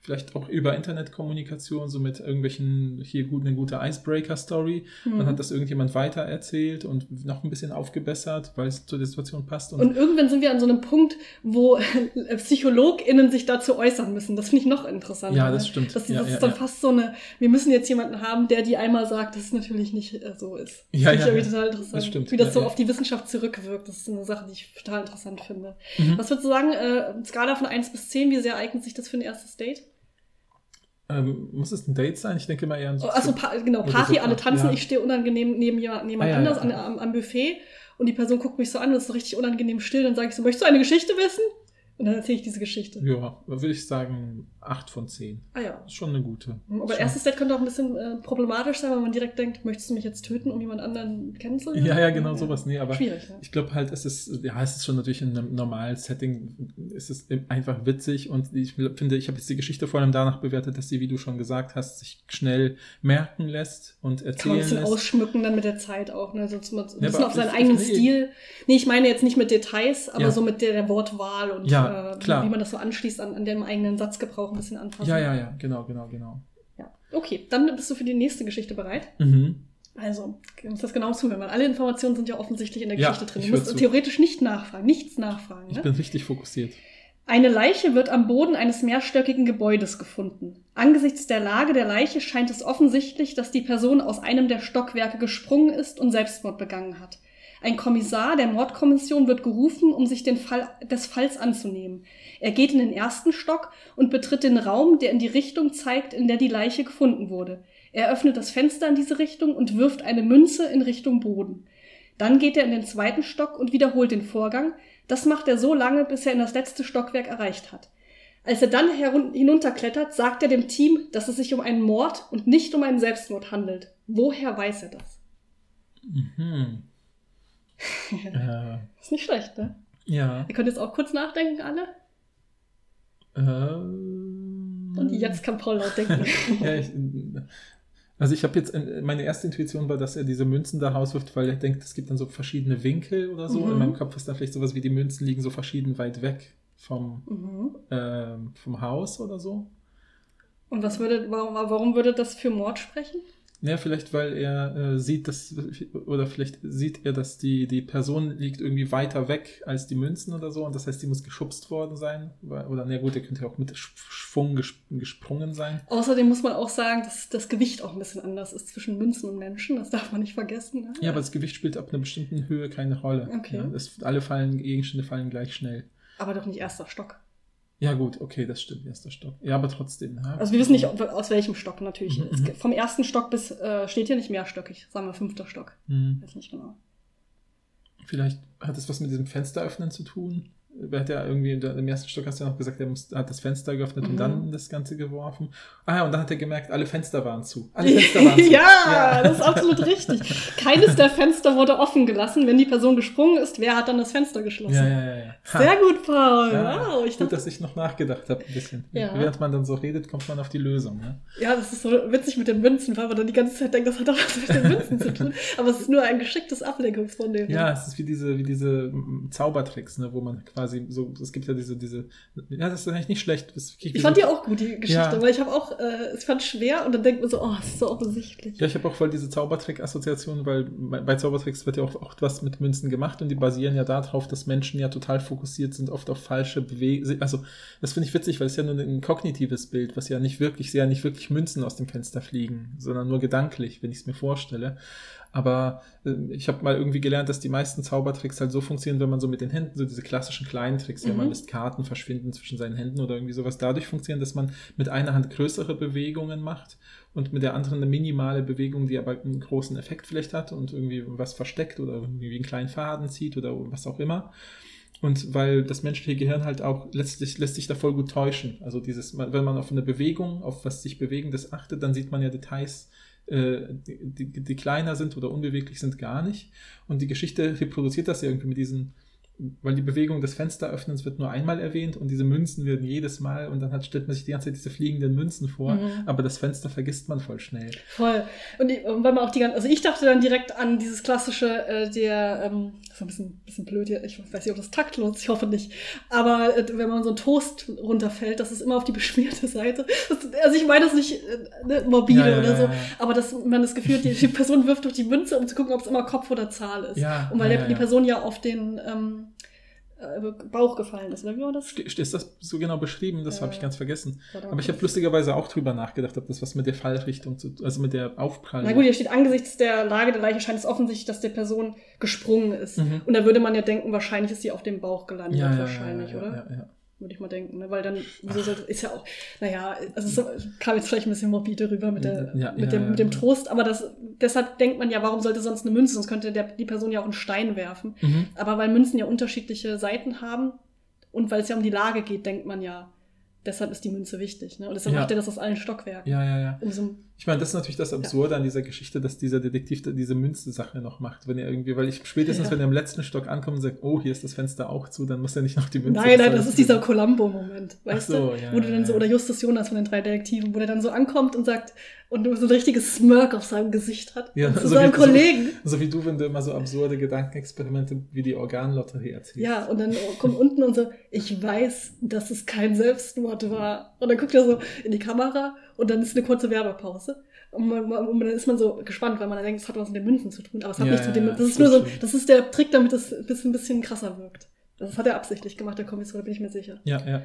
Vielleicht auch über Internetkommunikation, so mit irgendwelchen, hier gut, eine gute Icebreaker-Story. Dann Mhm. hat das irgendjemand weiter erzählt und noch ein bisschen aufgebessert, weil es zu der Situation passt. Und irgendwann sind wir an so einem Punkt, wo PsychologInnen sich dazu äußern müssen. Das finde ich noch interessanter. Ja, das ne? stimmt. Das, das Ja, ist ja, dann ja. fast so eine, wir müssen jetzt jemanden haben, der die einmal sagt, dass es natürlich nicht äh, so ist. Das Ja, finde ich ja, ja. total interessant. Das stimmt. Wie das so auf die Wissenschaft zurückwirkt. Das ist eine Sache, die ich total interessant finde. Mhm. Was würdest du sagen, äh, Skala von 1 bis 10, wie sehr eignet sich das für ein erstes Date? Ähm, muss es ein Date sein? Ich denke mal eher an so. Achso, pa genau, Party, alle tanzen, ja. ich stehe unangenehm neben jemand, jemand Ah, ja, anders ja, an, am, am Buffet und die Person guckt mich so an und ist so richtig unangenehm still. Dann sage ich so, möchtest du eine Geschichte wissen? Und dann erzähle ich diese Geschichte. Ja, würde ich sagen 8 von 10. Ah ja. Ist schon eine gute. Aber Schon. erstes Date könnte auch ein bisschen äh, problematisch sein, weil man direkt denkt, möchtest du mich jetzt töten, um jemand anderen kennenzulernen? Ja, ja, genau sowas. Nee, aber Schwierig, ne? ich glaube halt, es ist, ja, es ist schon natürlich in einem normalen Setting, es ist einfach witzig und ich finde, ich habe jetzt die Geschichte vor allem danach bewertet, dass sie, wie du schon gesagt hast, sich schnell merken lässt und Kann man ein erzählen bisschen lässt. ausschmücken dann mit der Zeit auch, ne? Sonst man ein Ja, bisschen aber auf seinen ich- eigenen nee. Stil. Nee, ich meine jetzt nicht mit Details, aber Ja. so mit der, der Wortwahl und Ja, äh, klar. wie man das so anschließt an, an dem eigenen Satzgebrauch ein bisschen anpassen. Ja, ja, ja, genau, genau, genau. ja. Okay, dann bist du für die nächste Geschichte bereit. Mhm. Also, du musst das genau zuhören, weil alle Informationen sind ja offensichtlich in der Ja, Geschichte drin. ich Du musst zu. theoretisch nicht nachfragen, nichts nachfragen. Ich Ne? bin richtig fokussiert. Eine Leiche wird am Boden eines mehrstöckigen Gebäudes gefunden. Angesichts der Lage der Leiche scheint es offensichtlich, dass die Person aus einem der Stockwerke gesprungen ist und Selbstmord begangen hat. Ein Kommissar der Mordkommission wird gerufen, um sich den Fall, des Falls anzunehmen. Er geht in den ersten Stock und betritt den Raum, der in die Richtung zeigt, in der die Leiche gefunden wurde. Er öffnet das Fenster in diese Richtung und wirft eine Münze in Richtung Boden. Dann geht er in den zweiten Stock und wiederholt den Vorgang. Das macht er so lange, bis er in das letzte Stockwerk erreicht hat. Als er dann hinunterklettert, sagt er dem Team, dass es sich um einen Mord und nicht um einen Selbstmord handelt. Woher weiß er das? Mhm. Äh, ist nicht schlecht, ne? Ja. Ihr könnt jetzt auch kurz nachdenken, alle. Ähm, Und jetzt kann Paul laut denken. ja, ich, also ich habe jetzt, meine erste Intuition war, dass er diese Münzen da rauswirft, weil er denkt, es gibt dann so verschiedene Winkel oder so. Mhm. In meinem Kopf ist dann vielleicht sowas wie die Münzen liegen so verschieden weit weg vom, Mhm. ähm, vom Haus oder so. Und was würde, warum, warum würde das für Mord sprechen? Ja, vielleicht, weil er äh, sieht, dass, oder vielleicht sieht er, dass die, die Person liegt irgendwie weiter weg als die Münzen oder so und das heißt, die muss geschubst worden sein. Oder, na gut, er könnte ja auch mit Schwung gesprungen sein. Außerdem muss man auch sagen, dass das Gewicht auch ein bisschen anders ist zwischen Münzen und Menschen. Das darf man nicht vergessen. Ne? Ja, aber das Gewicht spielt ab einer bestimmten Höhe keine Rolle. Okay. Ja, das, alle fallen, Gegenstände fallen gleich schnell. Aber doch nicht erster Stock. Ja, gut, okay, das stimmt, erster Stock. Ja, aber trotzdem. Ja. Also wir wissen nicht, ob, aus welchem Stock natürlich. Mhm, Es, mhm. vom ersten Stock bis äh, steht hier nicht mehrstöckig, sagen wir fünfter Stock. Hm. Weiß nicht genau. Vielleicht hat es was mit diesem Fenster öffnen zu tun. Er hat ja irgendwie im ersten Stock hast du ja noch gesagt, er muss, hat das Fenster geöffnet Mhm. und dann das Ganze geworfen. Ah ja, und dann hat er gemerkt, alle Fenster waren zu. Alle Fenster waren zu. ja, das ist absolut richtig. Keines der Fenster wurde offen gelassen. Wenn die Person gesprungen ist, wer hat dann das Fenster geschlossen? Ja, ja, ja. ja. Ha. Sehr gut, Paul. Ja, wow, ich Gut, dachte, dass ich noch nachgedacht habe ein bisschen. Ja. Während man dann so redet, kommt man auf die Lösung. Ne? ja, das ist so witzig mit den Münzen, weil man dann die ganze Zeit denkt, das hat doch was mit den Münzen zu tun. Aber es ist nur ein geschicktes Ablenkungsmanöver. Ja, es ist wie diese, wie diese mm, Zaubertricks, ne, wo man quasi so, es gibt ja diese, diese, ja, das ist eigentlich nicht schlecht. Das Ich fand so, die auch gut, die Geschichte, Ja. weil ich habe auch, äh, ich fand schwer und dann denkt man so, oh, es ist so offensichtlich. Ja, ich habe auch voll diese Zaubertrick-Assoziation, weil bei Zaubertricks wird ja auch oft was mit Münzen gemacht und die basieren ja darauf, dass Menschen ja total fokussiert sind, oft auf falsche Bewegungen. Also, das finde ich witzig, weil es ja nur ein kognitives Bild, was ja nicht wirklich, sehr nicht wirklich Münzen aus dem Fenster fliegen, sondern nur gedanklich, wenn ich es mir vorstelle. Aber äh, ich habe mal irgendwie gelernt, dass die meisten Zaubertricks halt so funktionieren, wenn man so mit den Händen, so diese klassischen kleinen Tricks, ja, Mhm. man lässt Karten verschwinden zwischen seinen Händen oder irgendwie sowas, dadurch funktionieren, dass man mit einer Hand größere Bewegungen macht und mit der anderen eine minimale Bewegung, die aber einen großen Effekt vielleicht hat und irgendwie was versteckt oder irgendwie einen kleinen Faden zieht oder was auch immer. Und weil das menschliche Gehirn halt auch letztlich lässt sich da voll gut täuschen. Also dieses, wenn man auf eine Bewegung, auf was sich Bewegendes achtet, dann sieht man ja Details, äh, die, die, die kleiner sind oder unbeweglich sind, gar nicht. Und die Geschichte reproduziert das irgendwie mit diesen, weil die Bewegung des Fensteröffnens wird nur einmal erwähnt und diese Münzen werden jedes Mal und dann hat, stellt man sich die ganze Zeit diese fliegenden Münzen vor, Mhm. aber das Fenster vergisst man voll schnell. Voll. Und, und weil man auch die ganze, also ich dachte dann direkt an dieses klassische, äh, der, ähm, das ist ein bisschen, bisschen blöd hier, ich weiß nicht, ob das taktlos ist, ich hoffe nicht. Aber äh, wenn man so ein Toast runterfällt, das ist immer auf die beschmierte Seite. Das, also ich meine das nicht äh, ne, morbide Ja, ja, oder so, ja. aber dass man das Gefühl hat, die, die Person wirft durch die Münze, um zu gucken, ob es immer Kopf oder Zahl ist. Und weil der, die. Person ja auf den ähm, äh, Bauch gefallen ist, oder wie war das? Ist das so genau beschrieben? Das Ja. habe ich ganz vergessen. Aber ich habe lustigerweise auch drüber nachgedacht, ob das was mit der Fallrichtung zu also mit der Aufprall. Na gut, hier steht, angesichts der Lage der Leiche scheint es offensichtlich, dass der Person gesprungen ist. Mhm. Und da würde man ja denken, wahrscheinlich ist sie auf dem Bauch gelandet, ja, ja, wahrscheinlich, ja, oder? Ja, ja. Würde ich mal denken, ne? Weil dann, ist ja auch, naja, also es kam jetzt vielleicht ein bisschen morbide rüber mit, der, Ja, mit, ja, dem, ja. mit dem Trost, aber das, deshalb denkt man ja, warum sollte sonst eine Münze, sonst könnte der, die Person ja auch einen Stein werfen. Mhm. Aber weil Münzen ja unterschiedliche Seiten haben und weil es ja um die Lage geht, denkt man ja, deshalb ist die Münze wichtig. Ne? Und deshalb Ja. macht er das aus allen Stockwerken. ja, ja, ja. So, Ich meine, das ist natürlich das Absurde an dieser Geschichte, dass dieser Detektiv da diese Münze-Sache noch macht. Wenn er irgendwie, weil ich spätestens, Ja. wenn er im letzten Stock ankommt und sagt, oh, hier ist das Fenster auch zu, dann muss er nicht noch die Münze Nein, nein, das ist dieser Columbo-Moment, weißt Ach so, du? ja, wo du dann so, ja. oder Justus Jonas von den drei Detektiven, wo der dann so ankommt und sagt, und so ein richtiges Smirk auf seinem Gesicht hat. Ja, zu so seinem wie- Kollegen. So wie du, wenn du immer so absurde Gedankenexperimente wie die Organlotterie erzählst. Ja, und dann kommt unten und so, ich weiß, dass es kein Selbstmord war. Und dann guckt er so in die Kamera und dann ist eine kurze Werbepause. Und, man, man, und dann ist man so gespannt, weil man dann denkt, es hat was mit den Münzen zu tun. Aber es hat Ja, nichts mit dem, das ist nur so, das ist der Trick, damit es ein bisschen, ein bisschen krasser wirkt. Das hat er absichtlich gemacht, der Kommissar, da bin ich mir sicher. Ja, ja.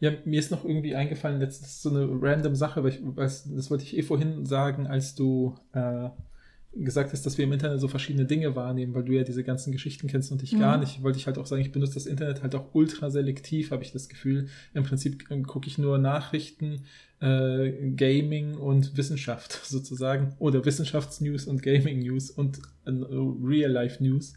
Ja, mir ist noch irgendwie eingefallen, das ist so eine random Sache, weil ich weiß, das wollte ich eh vorhin sagen, als du äh, gesagt hast, dass wir im Internet so verschiedene Dinge wahrnehmen, weil du ja diese ganzen Geschichten kennst und ich gar Mhm. nicht, wollte ich halt auch sagen, ich benutze das Internet halt auch ultra selektiv, habe ich das Gefühl. Im Prinzip äh, gucke ich nur Nachrichten, äh, Gaming und Wissenschaft sozusagen oder Wissenschaftsnews und Gaming News und äh, Real Life News.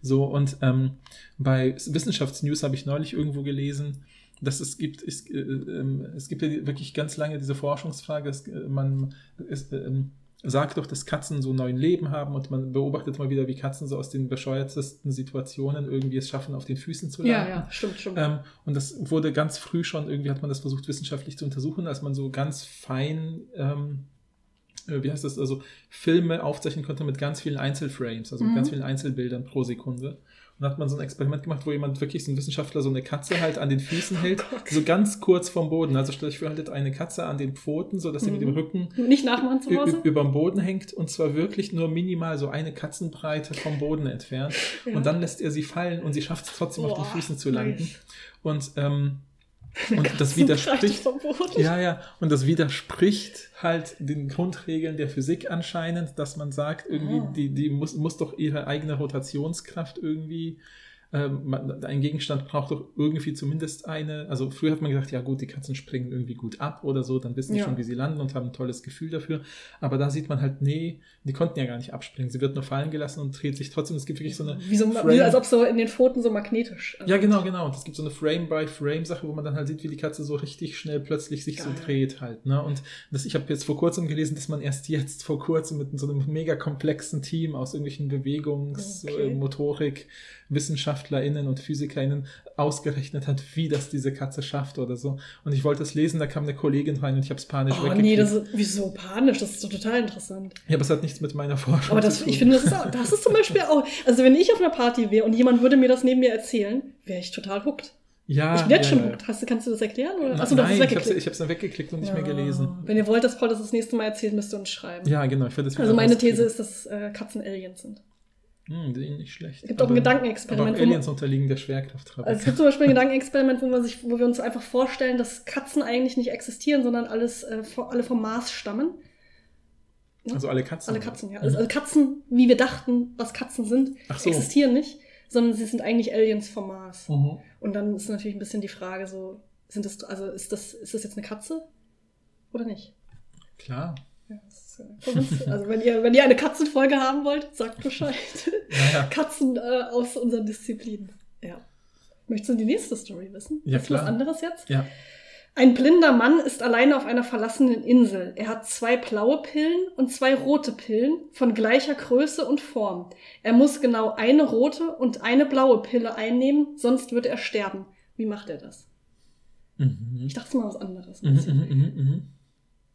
So und ähm, bei Wissenschaftsnews habe ich neulich irgendwo gelesen, dass es gibt, es, äh, äh, es gibt ja wirklich ganz lange diese Forschungsfrage, dass äh, man ist, ähm, sagt doch, dass Katzen so neuen Leben haben und man beobachtet mal wieder, wie Katzen so aus den bescheuertsten Situationen irgendwie es schaffen, auf den Füßen zu landen. Ja, ja, stimmt, stimmt. Ähm, und das wurde ganz früh schon, irgendwie hat man das versucht wissenschaftlich zu untersuchen, als man so ganz fein, ähm, äh, wie heißt das, also Filme aufzeichnen konnte mit ganz vielen Einzelframes, also mit Mhm. ganz vielen Einzelbildern pro Sekunde. Und dann hat man so ein Experiment gemacht, wo jemand wirklich, so ein Wissenschaftler, so eine Katze halt an den Füßen hält, so ganz kurz vom Boden. Also stell euch vor, haltet eine Katze an den Pfoten, so dass sie mit dem Rücken Nicht nachmachen zu Hause? über dem Boden hängt und zwar wirklich nur minimal so eine Katzenbreite vom Boden entfernt. Ja. Und dann lässt er sie fallen und sie schafft es trotzdem auf den Boah, Füßen zu landen. Und, ähm, und das widerspricht. Ja, ja, und das widerspricht halt den Grundregeln der Physik anscheinend, dass man sagt, irgendwie, Ah. die, die muss, muss doch ihre eigene Rotationskraft irgendwie man, ein Gegenstand braucht doch irgendwie zumindest eine. Also früher hat man gesagt, ja gut, die Katzen springen irgendwie gut ab oder so, dann wissen die Ja. schon, wie sie landen und haben ein tolles Gefühl dafür. Aber da sieht man halt, nee, die konnten ja gar nicht abspringen. Sie wird nur fallen gelassen und dreht sich trotzdem. Es gibt wirklich so eine. Wie so, Frame- wie, als ob so in den Pfoten so magnetisch. ja, genau, genau. Und es gibt so eine Frame-by-Frame-Sache, wo man dann halt sieht, wie die Katze so richtig schnell plötzlich sich so Geil. dreht halt. Ne? Und das, ich habe jetzt vor kurzem gelesen, dass man erst jetzt vor kurzem mit so einem mega komplexen Team aus irgendwelchen Bewegungs-, Okay. äh, Motorik, WissenschaftlerInnen und PhysikerInnen ausgerechnet hat, wie das diese Katze schafft oder so. Und ich wollte es lesen, da kam eine Kollegin rein und ich habe es panisch Oh weggeklickt. nee, das ist wieso panisch? Das ist doch total interessant. ja, aber es hat nichts mit meiner Forschung Aber das, zu tun. ich finde, das ist, auch, das ist zum Beispiel auch. Also, wenn ich auf einer Party wäre und jemand würde mir das neben mir erzählen, wäre ich total hooked. ja, ich bin jetzt ja, schon hooked. Hast, du- kannst du das erklären? Oder? Achso, du hast Nein, es ich habe es dann weggeklickt und nicht mehr gelesen. Wenn ihr wollt, dass Paul das das nächste Mal erzählt, müsst ihr uns schreiben. Ja, genau. Ich werde es Also meine. These ist, dass äh, Katzen Aliens sind. Hm, nicht schlecht. Es gibt auch ein Gedankenexperiment, Aber Aliens unterliegen der Schwerkraft. Also es gibt zum Beispiel ein Gedankenexperiment, wo, man sich, wo wir uns einfach vorstellen, dass Katzen eigentlich nicht existieren, sondern alles, äh, alle vom Mars stammen. Also alle Katzen. Alle Katzen, ja. Mhm. Also, Katzen, wie wir dachten, was Katzen sind, so. existieren nicht, sondern sie sind eigentlich Aliens vom Mars. Mhm. Und dann ist natürlich ein bisschen die Frage so, sind das, also ist das, ist das jetzt eine Katze oder nicht? Klar. Also wenn ihr, wenn ihr eine Katzenfolge haben wollt, sagt Bescheid. Naja. Katzen äh, aus unseren Disziplinen. Ja. Möchtest du die nächste Story wissen? Ja, Ist was klar. anderes jetzt? Ja. Ein blinder Mann ist alleine auf einer verlassenen Insel. Er hat zwei blaue Pillen und zwei rote Pillen von gleicher Größe und Form. Er muss genau eine rote und eine blaue Pille einnehmen, sonst wird er sterben. Wie macht er das? Mhm. Ich dachte mal was anderes. Mhm, mhm, mhm, mhm.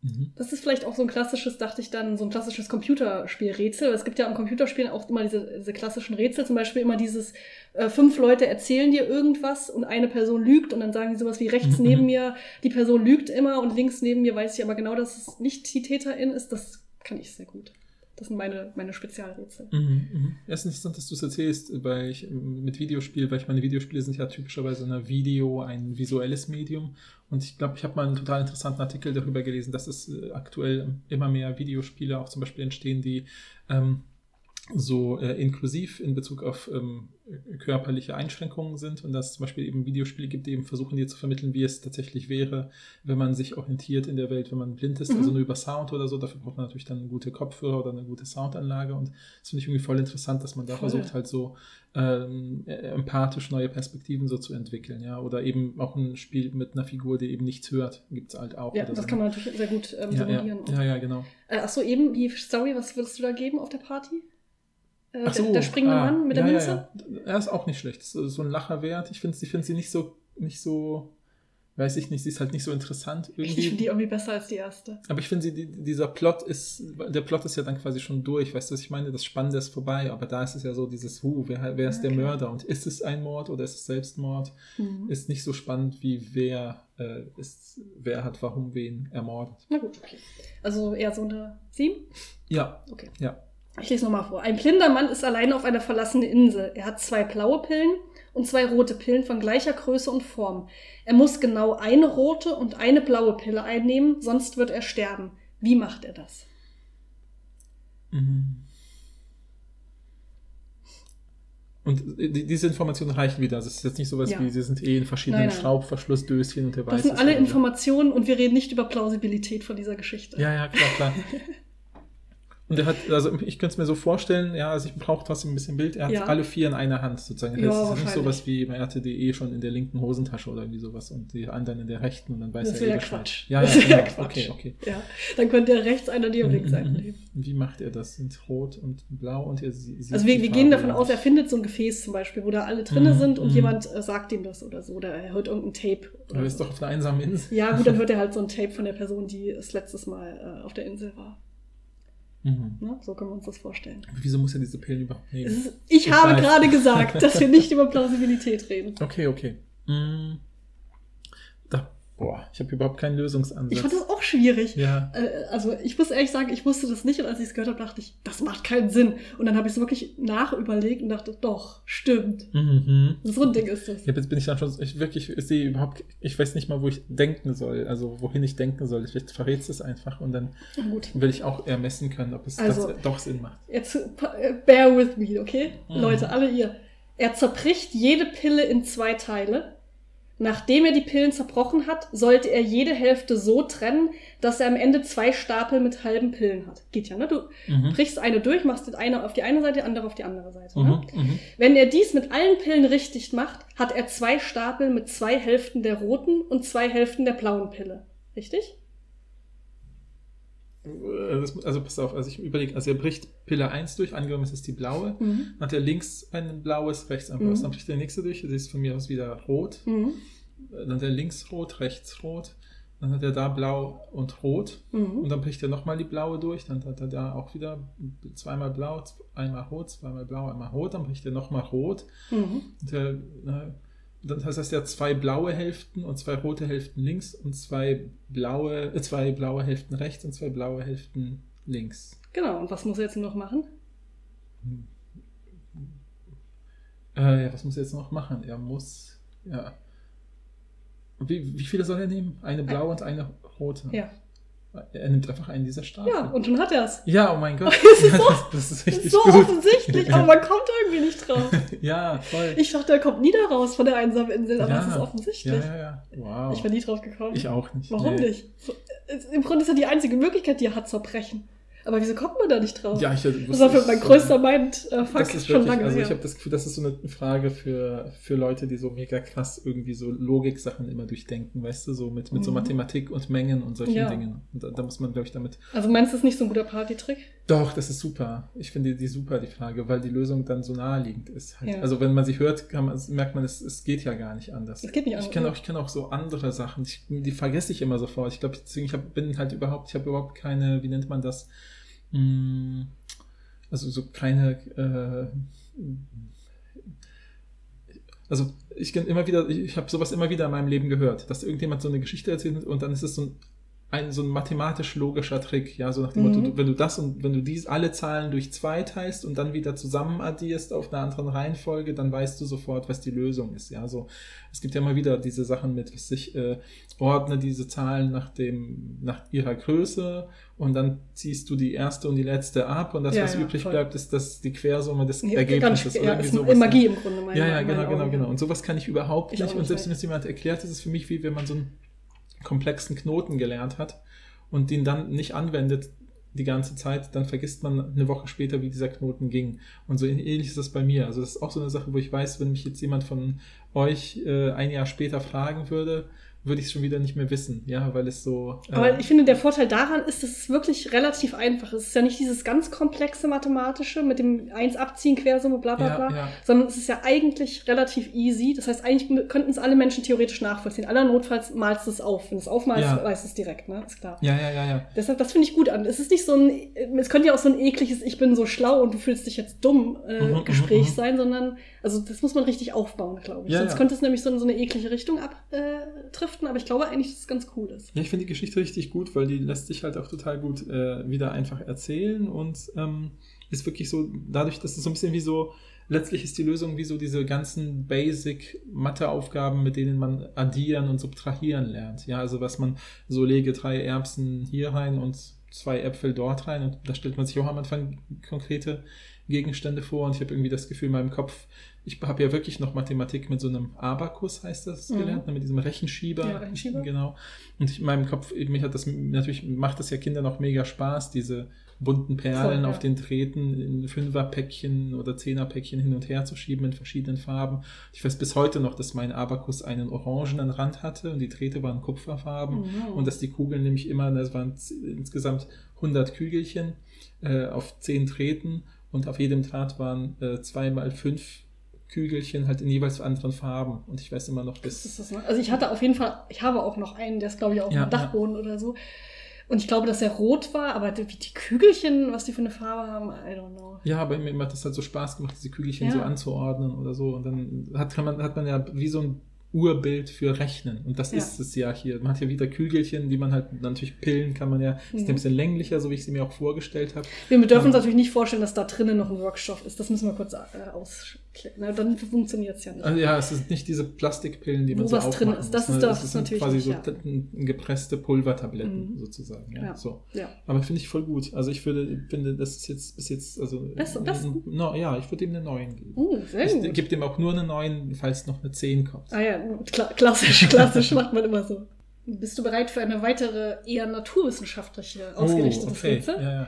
Mhm. Das ist vielleicht auch so ein klassisches, dachte ich dann, so ein klassisches Computerspielrätsel. Es gibt ja am Computerspielen auch immer diese, diese klassischen Rätsel, zum Beispiel immer dieses, äh, fünf Leute erzählen dir irgendwas und eine Person lügt und dann sagen die sowas wie rechts Mhm, neben mir, die Person lügt immer und links neben mir weiß ich aber genau, dass es nicht die Täterin ist. Das kann ich sehr gut. Das sind meine, meine Spezialrätsel. Mhm. Ja, es ist interessant, dass du es erzählst, weil ich mit Videospiel, weil ich meine Videospiele sind ja typischerweise ein Video, ein visuelles Medium. Und ich glaube, ich habe mal einen total interessanten Artikel darüber gelesen, dass es äh, aktuell immer mehr Videospiele auch zum Beispiel entstehen, die ähm, so äh, inklusiv in Bezug auf ähm, körperliche Einschränkungen sind und dass es zum Beispiel eben Videospiele gibt, die eben versuchen dir zu vermitteln, wie es tatsächlich wäre, wenn man sich orientiert in der Welt, wenn man blind ist, Mhm. also nur über Sound oder so. Dafür braucht man natürlich dann gute Kopfhörer oder eine gute Soundanlage und das finde ich irgendwie voll interessant, dass man da Voll. versucht halt so ähm, äh, empathisch neue Perspektiven so zu entwickeln, ja, oder eben auch ein Spiel mit einer Figur, die eben nichts hört, gibt es halt auch. Ja, das so. kann man natürlich sehr gut ähm, ja, ja, simulieren. ja, ja, genau. Äh, achso, eben die Story, was würdest du da geben auf der Party? Äh, so, der, der springende ah, Mann mit der ja, Münze? Ja, Er ist auch nicht schlecht. So ein Lacher wert. Ich finde ich find sie nicht so, nicht so, weiß ich nicht, sie ist halt nicht so interessant Ich irgendwie. finde die irgendwie besser als die erste. aber ich finde, sie, die, dieser Plot ist, der Plot ist ja dann quasi schon durch. Weißt du, was ich meine? Das Spannende ist vorbei. Aber da ist es ja so dieses, huh, wer, wer ist der Okay. Mörder? Und ist es ein Mord oder ist es Selbstmord? Mhm. Ist nicht so spannend, wie wer äh, ist, wer hat warum wen ermordet. Na gut, okay. Also eher so eine 7? Ja, Okay. ja. Ich lese nochmal vor. Ein blinder Mann ist alleine auf einer verlassenen Insel. Er hat zwei blaue Pillen und zwei rote Pillen von gleicher Größe und Form. Er muss genau eine rote und eine blaue Pille einnehmen, sonst wird er sterben. Wie macht er das? Mhm. Und die, diese Informationen reichen wieder. Also es ist jetzt nicht sowas Ja. wie, sie sind eh in verschiedenen Nein, nein. Schraubverschlussdöschen und der weiß Das sind alle. Informationen und wir reden nicht über Plausibilität von dieser Geschichte. Ja, ja, klar, klar. Und er hat, also ich könnte es mir so vorstellen, ja, also ich brauche trotzdem ein bisschen Bild. Er hat Ja. alle vier in einer Hand sozusagen. Ja, Das ist nicht sowas wie bei RTDE schon in der linken Hosentasche oder irgendwie sowas und die anderen in der rechten und dann weiß Das er Bescheid. Quatsch. Ja, das ja, genau. Quatsch. Okay, okay. Ja, dann könnte er rechts einer die auf links Mhm, mhm. nehmen. Wie macht er das? Sind rot und blau und er sie- sieht Also wir, wir gehen davon ja aus, er findet so ein Gefäß zum Beispiel, wo da alle drinne Mhm, sind und mhm. jemand äh, sagt ihm das oder so. Oder er hört irgendein Tape. Aber er ist doch auf einer einsamen Insel. Ja, gut, dann hört er halt so ein Tape von der Person, die das letztes Mal äh, auf der Insel war. Mhm. Ne? So können wir uns das vorstellen. Wieso muss er diese Pillen überhaupt nehmen? Ist, ich Ich habe weiß. gerade gesagt, dass wir nicht über Plausibilität reden. Okay, okay. Mm. Boah, ich habe überhaupt keinen Lösungsansatz. Ich fand das auch schwierig. ja. Äh, Also ich muss ehrlich sagen, ich wusste das nicht und als ich es gehört habe, dachte ich, das macht keinen Sinn. Und dann habe ich es wirklich nachüberlegt und dachte, doch, stimmt. Mhm. So ein Ding ist das. Ja, jetzt bin ich dann schon, ich wirklich, ich sehe überhaupt, ich weiß nicht mal, wo ich denken soll, also wohin ich denken soll. Vielleicht verrät es einfach und dann Gut. will ich auch ermessen können, ob es Also- das doch Sinn macht. Jetzt äh, bear with me, okay? Mhm. Leute, alle ihr. Er zerbricht jede Pille in zwei Teile. Nachdem er die Pillen zerbrochen hat, sollte er jede Hälfte so trennen, dass er am Ende zwei Stapel mit halben Pillen hat. Geht ja, ne? Du Mhm. brichst eine durch, machst die eine auf die eine Seite, die andere auf die andere Seite. Ne? Mhm. Mhm. Wenn er dies mit allen Pillen richtig macht, hat er zwei Stapel mit zwei Hälften der roten und zwei Hälften der blauen Pille. Richtig? Äh, das- Also pass auf, also ich überlege, also er bricht Pille 1 durch, angenommen es ist die blaue, Mhm. dann hat er links ein blaues, rechts ein blaues, Mhm. dann bricht der nächste durch, das ist von mir aus wieder rot, Mhm. dann hat er links rot, rechts rot, dann hat er da blau und rot Mhm. und dann bricht er nochmal die blaue durch, dann hat er da auch wieder zweimal blau, einmal rot, zweimal blau, einmal rot, dann bricht er nochmal rot Mhm. und der, dann heißt das ja zwei blaue Hälften und zwei rote Hälften links und zwei blaue, äh, zwei blaue Hälften rechts und zwei blaue Hälften links. Genau, und was muss er jetzt noch machen? Äh, ja, was muss er jetzt noch machen? Er muss, ja. Wie, wie viele soll er nehmen? Eine blaue und eine rote. Ja. Er nimmt einfach einen dieser Stapel. Ja, und schon hat er es. Ja, oh mein Gott. Das ist so- das, das ist Das richtig so gut. offensichtlich, aber man kommt irgendwie nicht drauf. Ja, voll. Ich dachte, er kommt nie da raus von der einsamen Insel, aber ja. es ist Ja, offensichtlich. ja, ja. Wow. Ich war nie drauf gekommen. Ich auch nicht. Warum Nee. nicht? Im Grunde ist ja die einzige Möglichkeit, die er hat, zerbrechen. Aber wieso kommt man da nicht drauf? Ja, ich, das war für mein größter Mind-Fuck Das ist schon wirklich, lange also ich habe das Gefühl, das ist so eine Frage für, für Leute, die so mega krass irgendwie so Logik-Sachen immer durchdenken, weißt du, so mit, mit so Mhm. Mathematik und Mengen und solchen Ja. Dingen. Und da, da muss man, glaube ich, damit. Also meinst du, es ist nicht so ein guter Partytrick? Doch, das ist super. Ich finde die super, die Frage, weil die Lösung dann so naheliegend ist. Halt. Ja. Also wenn man sie hört, man, merkt man, es, es geht ja gar nicht anders. Es geht nicht Ich anders, kenne ja. auch, ich kenne auch so andere Sachen, ich, die vergesse ich immer sofort. Ich glaube, deswegen, ich hab, bin halt überhaupt, ich habe überhaupt keine, wie nennt man das? Hm, Also so keine, äh, also ich kenne immer wieder, ich, ich habe sowas immer wieder in meinem Leben gehört, dass irgendjemand so eine Geschichte erzählt und dann ist es so ein, ein so ein mathematisch-logischer Trick, ja, so nach dem Mhm. Motto, wenn du das und wenn du dies alle Zahlen durch zwei teilst und dann wieder zusammen addierst auf einer anderen Reihenfolge, dann weißt du sofort, was die Lösung ist, ja, so. Es gibt ja immer wieder diese Sachen mit, was ich äh, ordne diese Zahlen nach dem, nach ihrer Größe und dann ziehst du die erste und die letzte ab und das, Ja, was ja, übrig voll. bleibt, ist das die Quersumme des Ja, Ergebnisses. ganz, oder ja, ist sowas. Magie im Grunde. Meine, Ja, ja, genau, genau, Augen. genau. Und sowas kann ich überhaupt Ich nicht. Und selbst wenn es jemand erklärt, ist es für mich wie wenn man so einen komplexen Knoten gelernt hat und den dann nicht anwendet die ganze Zeit, dann vergisst man eine Woche später, wie dieser Knoten ging. Und so ähnlich ist das bei mir. Also das ist auch so eine Sache, wo ich weiß, wenn mich jetzt jemand von euch äh, ein Jahr später fragen würde, würde ich es schon wieder nicht mehr wissen, ja, weil es so. äh, Aber ich finde, der Vorteil daran ist, dass es wirklich relativ einfach ist. Es ist ja nicht dieses ganz komplexe Mathematische mit dem Eins abziehen, Quersumme, bla bla Ja, bla, ja. sondern es ist ja eigentlich relativ easy. Das heißt, eigentlich könnten es alle Menschen theoretisch nachvollziehen. Allernotfalls malst du es auf. Wenn du es aufmalst, Ja. weißt du es direkt, ne? Ist klar. ja, ja, ja, ja. Deshalb, das finde ich gut an. Es ist nicht so ein, es könnte ja auch so ein ekliges, ich bin so schlau und du fühlst dich jetzt dumm äh, Mhm, Gespräch mhm, mhm. sein, sondern, also das muss man richtig aufbauen, glaube ich. Ja, Sonst ja. könnte es nämlich so in so eine eklige Richtung abdriften, aber ich glaube eigentlich, dass es ganz cool ist. Ja, ich finde die Geschichte richtig gut, weil die lässt sich halt auch total gut äh, wieder einfach erzählen und ähm, ist wirklich so, dadurch, dass es so ein bisschen wie so, letztlich ist die Lösung wie so diese ganzen Basic-Mathe-Aufgaben, mit denen man addieren und subtrahieren lernt. Ja, also was man so lege drei Erbsen hier rein und zwei Äpfel dort rein und da stellt man sich auch am Anfang konkrete Gegenstände vor und ich habe irgendwie das Gefühl in meinem Kopf, ich habe ja wirklich noch Mathematik mit so einem Abakus, heißt das, Mhm. gelernt, ne, mit diesem Rechenschieber. Ja, Rechenschieber. Genau. Und ich, in meinem Kopf, mich hat das, natürlich macht das ja Kindern auch mega Spaß, diese bunten Perlen Voll, ja. auf den Drähten in Fünferpäckchen oder Zehnerpäckchen hin und her zu schieben in verschiedenen Farben. Ich weiß bis heute noch, dass mein Abakus einen orangenen Rand hatte und die Drähte waren kupferfarben Mhm. und dass die Kugeln nämlich immer, das waren z- insgesamt 100 Kügelchen äh, auf 10 Drähten und auf jedem Draht waren äh, zwei mal fünf Kügelchen halt in jeweils anderen Farben und ich weiß immer noch Das bis ist das, ne? Also ich hatte auf jeden Fall, ich habe auch noch einen, der ist glaube ich auch Ja, im Dachboden oder so. Und ich glaube, dass er rot war, aber die, die Kügelchen, was die für eine Farbe haben, I don't know. Ja, aber mir hat das halt so Spaß gemacht, diese Kügelchen Ja. so anzuordnen oder so. Und dann hat, kann man, hat man ja wie so ein Urbild für Rechnen. Und das Ja. ist es ja hier. Man hat ja wieder Kügelchen, die man halt natürlich pillen kann man ja. Ist Mhm. ein bisschen länglicher, so wie ich sie mir auch vorgestellt habe. Wir dürfen uns Ja. natürlich nicht vorstellen, dass da drinnen noch ein Workshop ist. Das müssen wir kurz äh, ausklären. Na, dann funktioniert es ja nicht. Also ja, es sind nicht diese Plastikpillen, die man Wo so was drin ist. Das ist ne? das Es sind natürlich quasi nicht, so ja. gepresste Pulvertabletten Mhm. sozusagen. Ja, Ja. So. ja. Aber finde ich voll gut. Also ich würde, finde, das ist jetzt bis jetzt, also am besten? No, ja, ich würde ihm eine 9 geben. Uh, sehr Ich gut. gebe dem auch nur eine 9, falls noch eine 10 kommt. Ah ja, kla klassisch, klassisch macht man immer so. Bist du bereit für eine weitere, eher naturwissenschaftliche ausgerichtete oh, okay. Ja, ja.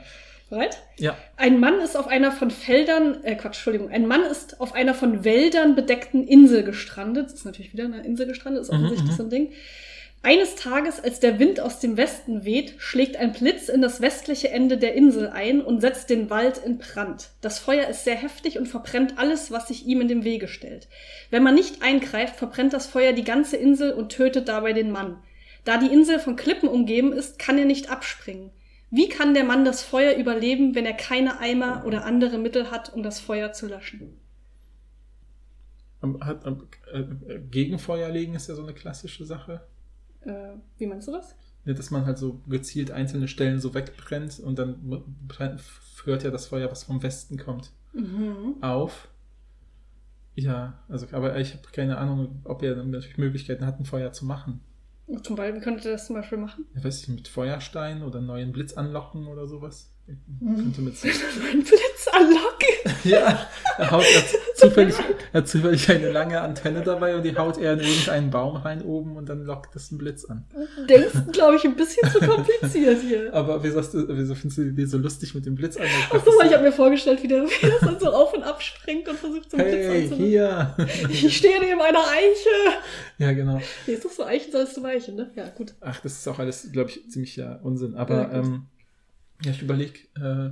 Bereit? ja. Ein Mann ist auf einer von Feldern, äh Quatsch, Entschuldigung, ein Mann ist auf einer von Wäldern bedeckten Insel gestrandet. Das ist natürlich wieder eine Insel gestrandet, ist Mhm, offensichtlich mhm. so ein Ding. Eines Tages, als der Wind aus dem Westen weht, schlägt ein Blitz in das westliche Ende der Insel ein und setzt den Wald in Brand. Das Feuer ist sehr heftig und verbrennt alles, was sich ihm in dem Wege stellt. Wenn man nicht eingreift, verbrennt das Feuer die ganze Insel und tötet dabei den Mann. Da die Insel von Klippen umgeben ist, kann er nicht abspringen. Wie kann der Mann das Feuer überleben, wenn er keine Eimer oder andere Mittel hat, um das Feuer zu löschen? Am- Hat, am- äh, äh, Gegenfeuer legen ist ja so eine klassische Sache. Äh, wie meinst du das? Ja, dass man halt so gezielt einzelne Stellen so wegbrennt und dann brennt, hört ja das Feuer, was vom Westen kommt, Mhm. auf. Ja, also, aber ich habe keine Ahnung, ob er dann natürlich Möglichkeiten hat, ein Feuer zu machen. Zum Beispiel, wie könnte das zum Beispiel machen? Ja, weiß ich, mit Feuerstein oder neuen Blitz anlocken oder sowas. Mhm. Könnte mit so Ein Blitz anlocken. Ja, er haut hat zufällig, er hat zufällig eine lange Antenne dabei und die haut er in irgendeinen Baum rein oben und dann lockt das einen Blitz an. Denkst du, glaube ich, ein bisschen zu kompliziert hier. Aber wie sagst du, wieso findest du die Idee so lustig mit dem Blitz an? Ach so, weil ich habe mir vorgestellt, wie der das dann so auf und ab springt und versucht zum Hey, Blitz anzulocken. hier! Ich stehe neben einer Eiche. ja, genau. Nee, ist doch so Eichen sollst du weichen, ne? Ja, gut. Ach, das ist auch alles, glaube ich, ziemlich ja Unsinn. Aber Ja, ähm, ja, ich überlege, äh,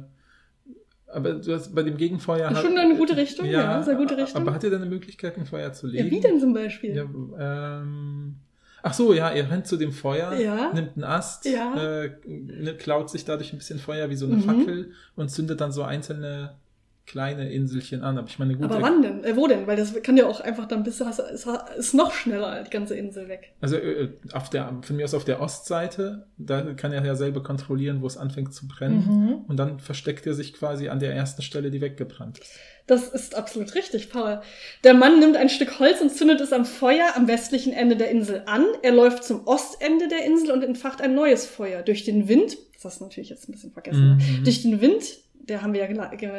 aber du hast bei dem Gegenfeuer. Ist schon eine gute Richtung, ja, sehr gute Richtung. Aber hat er denn eine Möglichkeit, ein Feuer zu legen? Ja, wie denn zum Beispiel? Ja, ähm, ach so, ja, er rennt zu dem Feuer, Ja. nimmt einen Ast, Ja. äh, ne, klaut sich dadurch ein bisschen Feuer wie so eine Mhm. Fackel und zündet dann so einzelne kleine Inselchen an. Aber ich meine, gut, Aber er- wann denn? Äh, wo denn? Weil das kann ja auch einfach dann bis ist, ist noch schneller die ganze Insel weg. also äh, auf der, von mir aus auf der Ostseite, da kann er ja selber kontrollieren, wo es anfängt zu brennen. Mhm. Und dann versteckt er sich quasi an der ersten Stelle, die weggebrannt ist. Das ist absolut richtig, Paul. Der Mann nimmt ein Stück Holz und zündet es am Feuer am westlichen Ende der Insel an. Er läuft zum Ostende der Insel und entfacht ein neues Feuer. Durch den Wind, das hast du natürlich jetzt ein bisschen vergessen, Mhm. durch den Wind, der haben wir ja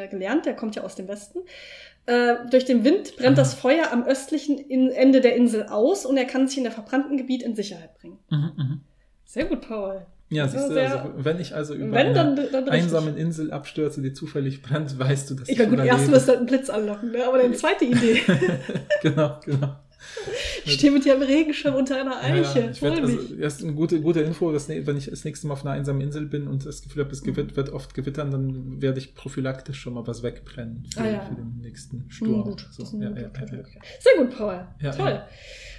gelernt, der kommt ja aus dem Westen. Äh, durch den Wind brennt Ah. das Feuer am östlichen In Ende der Insel aus und er kann sich in der verbrannten Gebiet in Sicherheit bringen. Mhm, mhm. Sehr gut, Paul. Ja, Das siehst war du, sehr- also, wenn ich also über Wenn, eine dann, dann richtig. einsamen Insel abstürze, die zufällig brennt, weißt du, dass Ich meine, gut, überlebe. erst wirst du halt einen Blitz anlocken, ne? aber deine zweite Idee. genau, genau. Ich stehe mit dir im Regenschirm unter einer Ja, ja, Eiche. ich werd, Hol also, das ist eine gute, gute Info, dass, ne- wenn ich das nächste Mal auf einer einsamen Insel bin und das Gefühl habe, es gewitt, wird oft gewittern, dann werde ich prophylaktisch schon mal was wegbrennen für, Ah, ja. für den nächsten Hm, Sturm. gut. So, ja, ja, ja, ja. Möglichkeit. Sehr gut, Paul. Ja, Toll.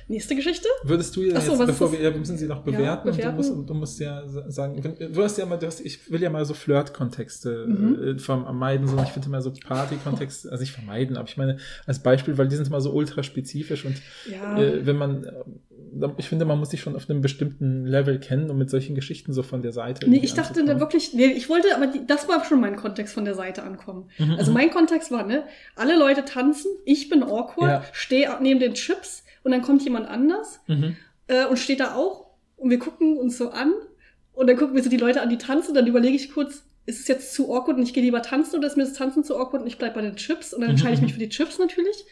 Ja. Nächste Geschichte? Würdest du jetzt, Ach so, bevor wir, ja, wir müssen sie noch Ja, bewerten, bewerten. Und du, musst, du musst ja sa- sagen, du hast ja mal, du hast, ich will ja mal so Flirt-Kontexte Mhm. äh, vermeiden, sondern ich finde immer so Party-Kontexte, also nicht vermeiden, aber ich meine als Beispiel, weil die sind immer so ultra spezifisch und Ja. äh, wenn man, äh, ich finde, man muss sich schon auf einem bestimmten Level kennen, um mit solchen Geschichten so von der Seite. Nee, ich dachte da wirklich, nee, ich wollte, aber die, das war schon mein Kontext von der Seite ankommen. Mhm, Also mhm. mein Kontext war, ne, alle Leute tanzen, ich bin awkward, Ja. stehe neben den Chips und dann kommt jemand anders Mhm. äh, und steht da auch und wir gucken uns so an Und dann gucken mir so die Leute an, die tanzen. Dann überlege ich kurz, ist es jetzt zu awkward und ich gehe lieber tanzen oder ist mir das Tanzen zu awkward und ich bleibe bei den Chips? Und dann entscheide ich mich für die Chips natürlich.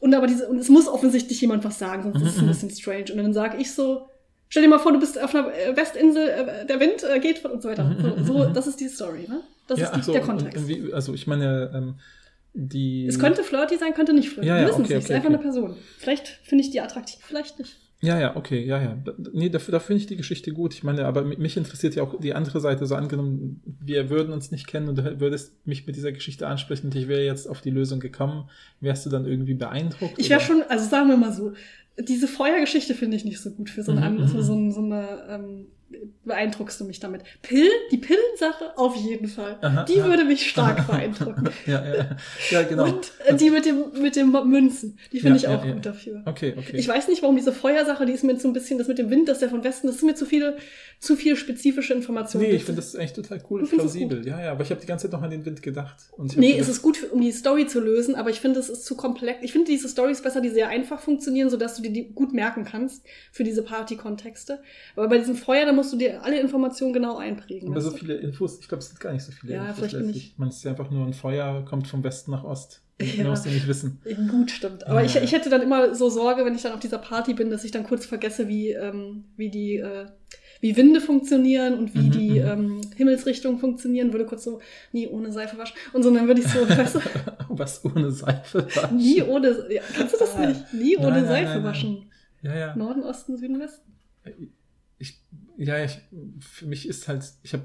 Und aber diese, und es muss offensichtlich jemand was sagen, sonst ist es ein bisschen strange. Und dann sage ich so, stell dir mal vor, du bist auf einer äh, Westinsel, äh, der Wind äh, geht von und so weiter. So, so, das ist die Story, ne? Das ja, ist die, so, der und- Kontext. und also ich meine, ähm, die. es könnte flirty sein, könnte nicht flirty. Ja, Wir ja, wissen okay, es nicht. okay, es ist einfach okay. eine Person. Vielleicht finde ich die attraktiv, vielleicht nicht. Ja, ja, okay, ja, ja. Nee, dafür, da finde ich die Geschichte gut. Ich meine, aber mi- mich interessiert ja auch die andere Seite. So angenommen, wir würden uns nicht kennen und du würdest mich mit dieser Geschichte ansprechen und ich wäre jetzt auf die Lösung gekommen. Wärst du dann irgendwie beeindruckt? Ich wäre schon, also sagen wir mal so, diese Feuergeschichte finde ich nicht so gut für so eine, Mhm, mhm. so, ein- so eine ähm, beeindruckst du mich damit. Pillen, die Pillensache auf jeden Fall. Aha, die aha. würde mich stark beeindrucken. Ja, ja, ja, genau. Und äh, die mit dem mit den Münzen, die finde Ja, ich auch ja, ja. gut dafür. Okay, okay. Ich weiß nicht, warum diese Feuersache, die ist mir so ein bisschen, das mit dem Wind, das ist ja von Westen, das ist mir zu viele, zu viel spezifische Informationen. nee, ich finde das eigentlich total cool plausibel. Ja, ja, aber ich habe die ganze Zeit noch an den Wind gedacht. Und Nee, gedacht, es ist gut, für- um die Story zu lösen, aber ich finde, es ist zu komplex. Ich finde diese Stories besser, die sehr einfach funktionieren, sodass du dir die gut merken kannst für diese Party-Kontexte. Aber bei diesem Feuer, da musst du dir alle Informationen genau einprägen. Aber so du? viele Infos, ich glaube, es sind gar nicht so viele Ja, Infos. vielleicht bin letztlich. Man ist ja einfach nur ein Feuer, kommt vom Westen nach Ost. Ja. Musst du nicht wissen. Gut, stimmt. Aber Ja, ich, ich hätte dann immer so Sorge, wenn ich dann auf dieser Party bin, dass ich dann kurz vergesse, wie, ähm, wie die, äh, wie Winde funktionieren und wie Mhm, die mhm. ähm, Himmelsrichtungen funktionieren, würde kurz so nie ohne Seife waschen. Und so, dann würde ich so, weißt du, Was ohne Seife war. nie ohne, ja, kannst du das nicht? Nie ohne Nein, nein, Seife nein, nein. waschen. Ja, ja. Norden, Osten, Süden, Westen. Ich, ja, ich, für mich ist halt, ich habe.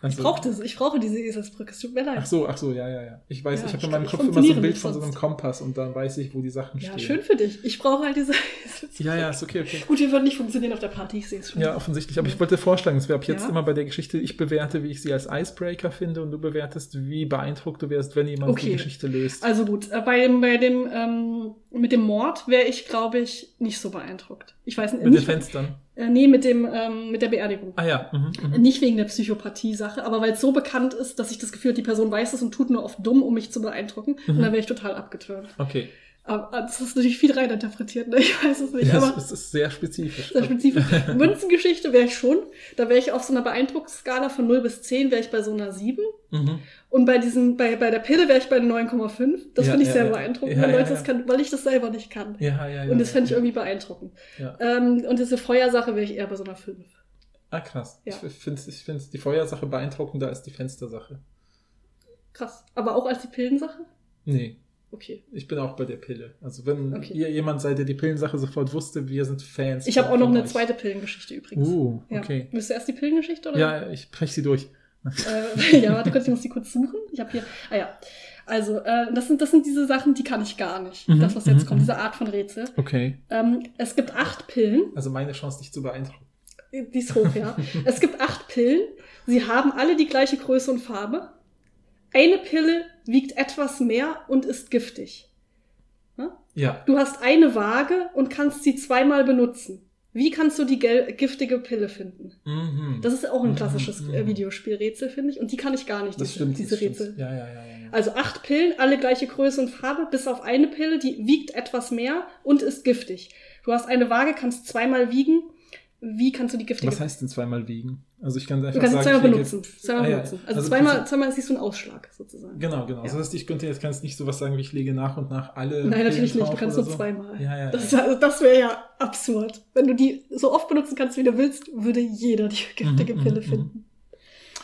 Also, Ich brauche das, ich brauche diese Eselsbrücke, es tut mir leid. Ach so, ach so, ja, ja, ja. Ich weiß, Ja, ich habe in meinem Kopf immer so ein Bild von so einem. Kompass und dann weiß ich, wo die Sachen ja, stehen. schön für dich. Ich brauche halt diese Eselsbrücke. Ja, ja, ist okay, okay. Gut, wir würden nicht funktionieren auf der Party, ich sehe es schon. Ja, offensichtlich. Aber ich wollte vorschlagen, dass wir ab jetzt Ja. immer bei der Geschichte, ich bewerte, wie ich sie als Icebreaker finde und du bewertest, wie beeindruckt du wärst, wenn jemand die Okay. Geschichte löst. Also gut, äh, bei dem, bei dem, ähm, mit dem Mord wäre ich, glaube ich, nicht so beeindruckt. Ich weiß nicht, Mit den Fenstern. äh, nee, mit dem, ähm, mit der Beerdigung. Ah ja. Mhm, mhm. Nicht wegen der Psychopathie-Sache, aber weil es so bekannt ist, dass ich das Gefühl habe, die Person weiß es und tut nur oft dumm, um mich zu beeindrucken. Und Mhm. dann wäre ich total abgeturnt. Okay. Aber das ist natürlich viel reininterpretiert, ne? Ich weiß es nicht. Ja, aber es, ist sehr spezifisch. sehr spezifisch. Münzengeschichte wäre ich schon. Da wäre ich auf so einer Beeindruckungsskala von 0 bis 10, wäre ich bei so einer 7. Mhm. Und bei diesem, bei, bei der Pille wäre ich bei 9,5. Das Ja, finde ich ja, sehr ja. beeindruckend, ja, Leute das können, weil ich das selber nicht kann. Ja, ja, ja. und das fände ich irgendwie beeindruckend. Ähm, und diese Feuersache wäre ich eher bei so einer 5. Ah, krass. Ich finde ich find's die Feuersache beeindruckender als die Fenstersache. Krass. Aber auch als die Pillensache? Nee, Okay. ich bin auch bei der Pille. Also wenn Okay. ihr jemand seid, der die Pillensache sofort wusste, wir sind Fans. Ich habe auch noch eine euch. zweite Pillengeschichte übrigens. Uh, Ja. okay. Willst du erst die Pillengeschichte oder? Ja, ich breche sie durch. Äh, ja, warte kurz, ich muss die kurz suchen. Ich habe hier. Ah ja. Also, äh, das, sind, das sind diese Sachen, die kann ich gar nicht. Mhm, Das, was jetzt mhm, kommt, mhm. diese Art von Rätsel. Okay. Ähm, es gibt acht Pillen. Also meine Chance, dich zu beeindrucken. Die ist hoch, ja. es gibt acht Pillen. Sie haben alle die gleiche Größe und Farbe. Eine Pille wiegt etwas mehr und ist giftig. Ja. Du hast eine Waage und kannst sie zweimal benutzen. Wie kannst du die giftige Pille finden? Mhm. Das ist auch ein Mhm, klassisches mhm. äh, Videospielrätsel, finde ich. Und die kann ich gar nicht, das diese, stimmt. diese. Rätsel. Ja, ja. ja. Also acht Pillen, alle gleiche Größe und Farbe, bis auf eine Pille, die wiegt etwas mehr und ist giftig. Du hast eine Waage, kannst zweimal wiegen. Wie kannst du die giftige Was heißt denn zweimal wiegen? Also ich kann einfach Du kannst sie sagen, zweimal benutzen. Zweimal Ah, ja. benutzen. Also, Also zweimal, zweimal siehst du einen Ausschlag sozusagen. Genau, genau. Ja. Das heißt, ich könnte jetzt kannst nicht sowas sagen, wie ich lege nach und nach alle. Nein, natürlich nicht. Du kannst nur so. zweimal. Ja, ja. Das, ja. also das wäre ja absurd. Wenn du die so oft benutzen kannst, wie du willst, würde jeder die giftige Mhm, Pille mhm, finden.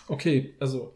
Okay, also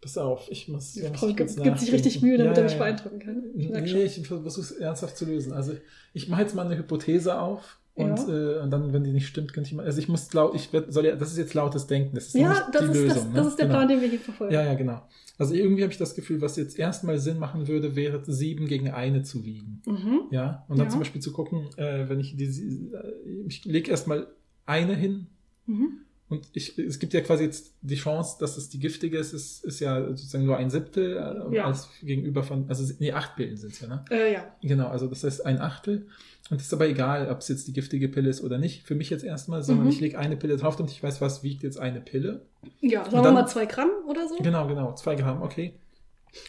pass auf, ich muss. ich muss gibt, gibt sich richtig. Mühe, damit Ja, er mich ja, ja. beeindrucken kann. Ich. Nee, ich versuche es ernsthaft zu lösen. Also ich mache jetzt mal eine Hypothese auf und, Ja. äh, und dann, wenn die nicht stimmt, könnte ich mal. Also ich muss laut, ich werd, soll ja, das ist jetzt lautes Denken, das ist Ja, nicht das die ist, Lösung. das, ne? das ist der Genau. Plan, den wir hier verfolgen. Ja, ja, genau. Also irgendwie habe ich das Gefühl, was jetzt erstmal Sinn machen würde, wäre sieben gegen eine zu wiegen. Mhm. Ja, und dann Ja. zum Beispiel zu gucken, äh, wenn ich diese, äh, ich lege erstmal eine hin Mhm. und ich, es gibt ja quasi jetzt die Chance, dass es die giftige ist, ist, ist ja sozusagen nur ein Siebtel äh, Ja. als gegenüber von, also nee, acht Pillen sind es ja, ne? Äh, ja. Genau, also das heißt ein Achtel. Und es ist aber egal, ob es jetzt die giftige Pille ist oder nicht. Für mich jetzt erstmal, sondern Mhm. ich lege eine Pille drauf und ich weiß, was wiegt jetzt eine Pille. Ja, sagen Und wir dann- mal zwei Gramm oder so. Genau, genau, zwei Gramm, okay.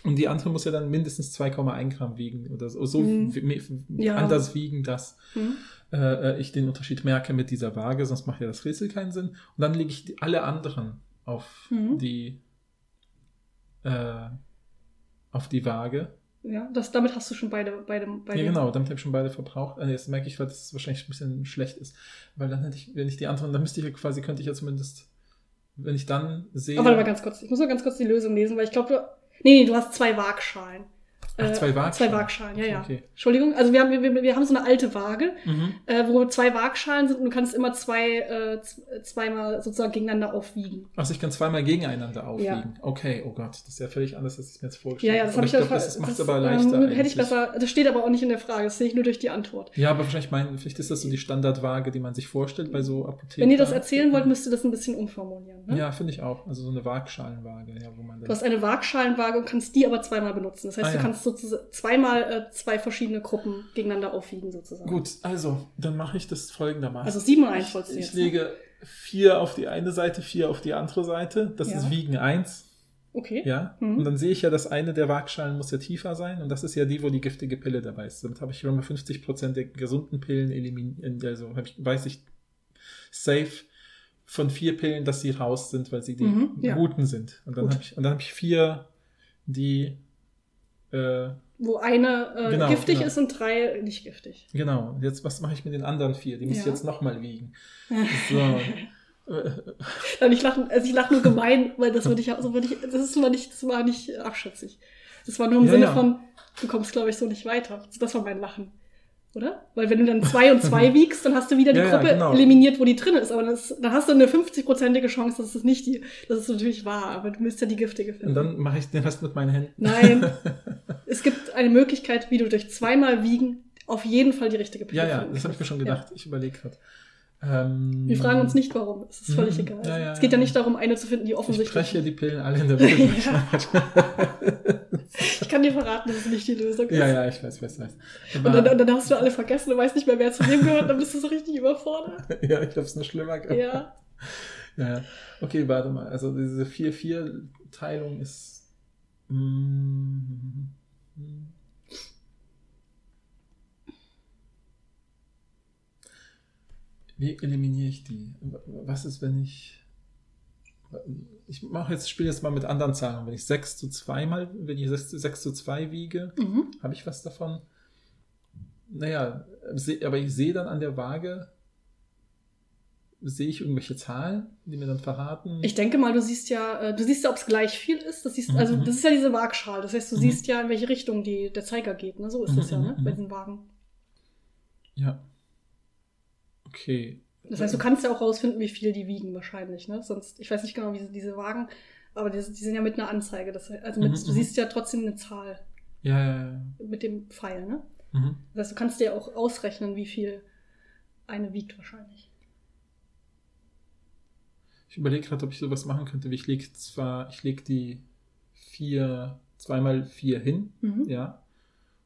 Und die andere muss ja dann mindestens 2,1 Gramm wiegen oder so, so Mhm. Ja. anders wiegen, dass Hm? äh, ich den Unterschied merke mit dieser Waage, sonst macht ja das Rätsel keinen Sinn. Und dann lege ich die, alle anderen auf Mhm. die äh, auf die Waage. Ja, das, damit hast du schon beide, beide, beide. Ja, genau, damit habe ich schon beide verbraucht. Ah, jetzt merke ich, weil das wahrscheinlich ein bisschen schlecht ist. Weil dann hätte ich, wenn ich die anderen, dann müsste ich ja quasi, könnte ich ja zumindest, wenn ich dann sehe. Aber warte mal ganz kurz. Ich muss mal ganz kurz die Lösung lesen, weil ich glaube, du. Nee, nee, du hast zwei Waagschalen. Ach, zwei Waagschalen. Zwei Waagschalen, ja, ja. Okay. Entschuldigung, also wir haben, wir, wir haben so eine alte Waage, Mhm. äh, wo zwei Waagschalen sind und du kannst immer zwei, äh, z- zweimal sozusagen gegeneinander aufwiegen. Also ich kann zweimal gegeneinander aufwiegen. Ja. Okay, oh Gott, das ist ja völlig anders, als ich es mir jetzt Ja, vorgestellt ja, das Aber habe ich ja glaube, das macht es aber ähm, leichter. Hätte ich besser, das steht aber auch nicht in der Frage, das sehe ich nur durch die Antwort. Ja, aber wahrscheinlich mein, vielleicht ist das so die Standardwaage, die man sich vorstellt bei so Apotheken. Wenn ihr das erzählen wollt, müsst ihr das ein bisschen umformulieren. Ne? Ja, finde ich auch. Also so eine Waagschalenwaage, ja, wo man Du hast eine Waagschalenwaage und kannst die aber zweimal benutzen. Das heißt, Ah, du ja. kannst sozusagen zweimal äh, zwei verschiedene Gruppen gegeneinander aufwiegen sozusagen. Gut, also, dann mache ich das folgendermaßen. Also sieben und eins wolltest du ich jetzt. ne? lege vier auf die eine Seite, vier auf die andere Seite. Das Ja. ist Wiegen 1. Okay. Ja. Mhm. Und dann sehe ich ja, dass eine der Waagschalen muss ja tiefer sein. Und das ist ja die, wo die giftige Pille dabei ist. Damit habe ich schon mal 50% der gesunden Pillen eliminiert. Also habe ich, weiß ich safe von vier Pillen, dass sie raus sind, weil sie die Mhm, ja. guten sind. Und dann Gut. habe ich, und dann habe ich vier, die äh, Wo eine äh, Genau, giftig genau. ist und drei nicht giftig. Genau, und jetzt, was mache ich mit den anderen vier? Die muss ich Ja. jetzt nochmal wiegen. So. Äh, Nein, ich lache also ich lach nur gemein, weil das würde ich also würde ich, das ist mal nicht, das war nicht abschätzig. Das war nur im Ja, Sinne ja. von, du kommst, glaube ich, so nicht weiter. Das war mein Lachen. Oder? Weil wenn du dann zwei und zwei wiegst, dann hast du wieder die Ja, ja, Gruppe genau. eliminiert, wo die drin ist. Aber dann, ist, dann hast du eine 50-prozentige Chance, dass es nicht die, das ist natürlich wahr, aber du müsst ja die giftige finden. Und dann mache ich den Rest mit meinen Händen. Nein. es gibt eine Möglichkeit, wie du durch zweimal Wiegen auf jeden Fall die richtige Pille Ja, ja, das habe ich mir schon gedacht. Ich überlege gerade. Ähm, Wir fragen uns nicht, warum. Es ist völlig Mhm. egal. Ja, ja, es geht ja nicht darum, eine zu finden, die Ich offensichtlich. spreche die Pillen alle in der Mitte. Ich kann dir verraten, dass es nicht die Lösung ist. ja, ja, ich weiß, weiß, weiß. Und dann, und dann hast du alle vergessen und weißt nicht mehr, wer zu wem gehört, dann bist du so richtig überfordert. ja, ich habe es nur schlimmer gemacht. Ja. Ja. Okay, warte mal. Also diese 4-4-Teilung ist. Mm, Wie eliminiere ich die? Was ist, wenn ich. Ich mache jetzt, spiele jetzt mal mit anderen Zahlen. Wenn ich 6 zu 2 mal, wenn ich 6, 6 zu 2 wiege, Mhm. habe ich was davon? Naja, aber ich sehe dann an der Waage, sehe ich irgendwelche Zahlen, die mir dann verraten. Ich denke mal, du siehst ja, äh, du siehst ja, ob es gleich viel ist. Das siehst, also mhm. das ist ja diese Waagschale. Das heißt, du Mhm. siehst ja, in welche Richtung die, der Zeiger geht. Ne? So ist das ja, ne? mhm, Bei mhm. diesen Wagen. Ja. Okay. Das heißt, du kannst ja auch rausfinden, wie viel die wiegen wahrscheinlich, ne? Sonst, ich weiß nicht genau, wie sie- diese Wagen, aber die, die sind ja mit einer Anzeige. Das, also mit, Mhm, du mhm. siehst ja trotzdem eine Zahl Ja, ja, ja. mit dem Pfeil, ne? Mhm. Das heißt, du kannst dir auch ausrechnen, wie viel eine wiegt wahrscheinlich. Ich überlege gerade, ob ich sowas machen könnte, wie ich lege zwar, ich lege die vier, zweimal vier hin, Mhm. ja.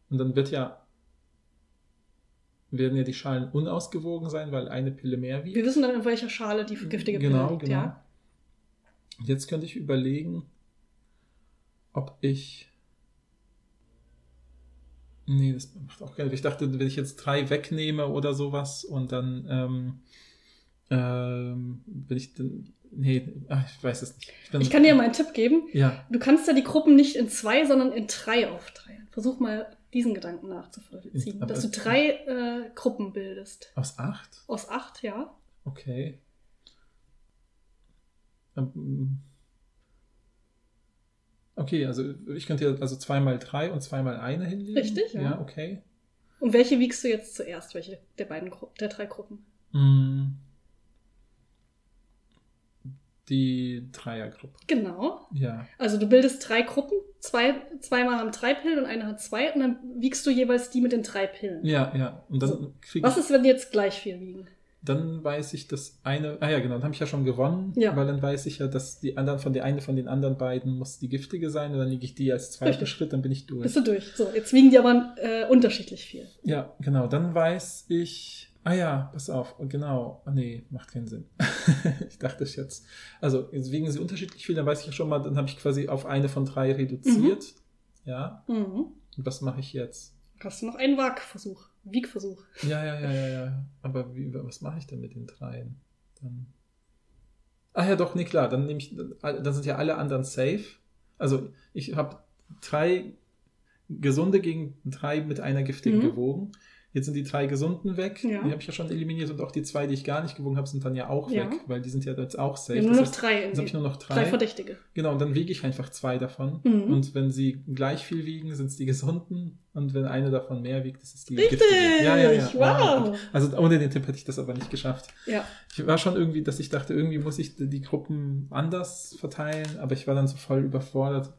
Und dann wird ja, werden ja die Schalen unausgewogen sein, weil eine Pille mehr wiegt. Wir wissen dann, in welcher Schale die giftige Pille genau, liegt, genau. ja? Jetzt könnte ich überlegen, ob ich. Nee, das macht auch keinen Sinn. Ich dachte, wenn ich jetzt drei wegnehme oder sowas und dann, ähm, ähm, wenn ich dann, nee, ach, ich weiß es nicht. bin- Ich kann dir mal einen Tipp geben. Ja, Du kannst ja die Gruppen nicht in zwei, sondern in drei aufteilen. Versuch mal diesen Gedanken nachzuvollziehen. Aber- dass du drei äh, Gruppen bildest. aus acht? Aus acht, ja. Okay. Ähm, Okay, also ich könnte ja also zweimal drei und zweimal eine hinlegen. Richtig, ja. Ja, okay. Und welche wiegst du jetzt zuerst? Welche der beiden Gru der drei Gruppen? Mm. Die Dreiergruppe. Genau. Ja. Also du bildest drei Gruppen, zwei, zweimal haben drei Pillen und eine hat zwei und dann wiegst du jeweils die mit den drei Pillen. Ja, ja. Und dann So. Was ist, wenn die jetzt gleich viel wiegen? dann weiß ich, dass eine. Ah ja, genau, dann habe ich ja schon gewonnen, Ja. weil dann weiß ich ja, dass die anderen von der eine von den anderen beiden muss die giftige sein und dann liege ich die als zweiten Richtig. Schritt, dann bin ich durch. Bist du durch? So, jetzt wiegen die aber äh, unterschiedlich viel. Ja, genau. Dann weiß ich. Ah ja, pass auf, genau. Ah, nee, macht keinen Sinn. ich dachte es jetzt. Also, jetzt wiegen sie unterschiedlich viel, dann weiß ich ja schon mal, dann habe ich quasi auf eine von drei reduziert. Ja. Mhm. Und was mache ich jetzt? Hast du noch einen Wagversuch? Wiegversuch. Ja, ja, ja, ja, ja. Aber wie, was mache ich denn mit den dreien? Dann. Ach ja, doch, nee, klar. Dann nehme ich, dann sind ja alle anderen safe. Also ich habe drei gesunde gegen drei mit einer giftigen Mhm. gewogen. Jetzt sind die drei gesunden weg. Ja. Die habe ich ja schon eliminiert und auch die zwei, die ich gar nicht gewogen habe, sind dann ja auch Ja. weg, weil die sind ja jetzt auch safe. Haben nur noch heißt, drei. Jetzt habe ich nur noch drei. drei Verdächtige. Genau, und dann wiege ich einfach zwei davon. Mhm. Und wenn sie gleich viel wiegen, sind es die gesunden. Und wenn eine davon mehr wiegt, ist es die Richtig! giftige. Ja, ja, ja. Wow! Also ohne den Tipp hätte ich das aber nicht geschafft. Ja. Ich war schon irgendwie, dass ich dachte, irgendwie muss ich die Gruppen anders verteilen, aber ich war dann so voll überfordert.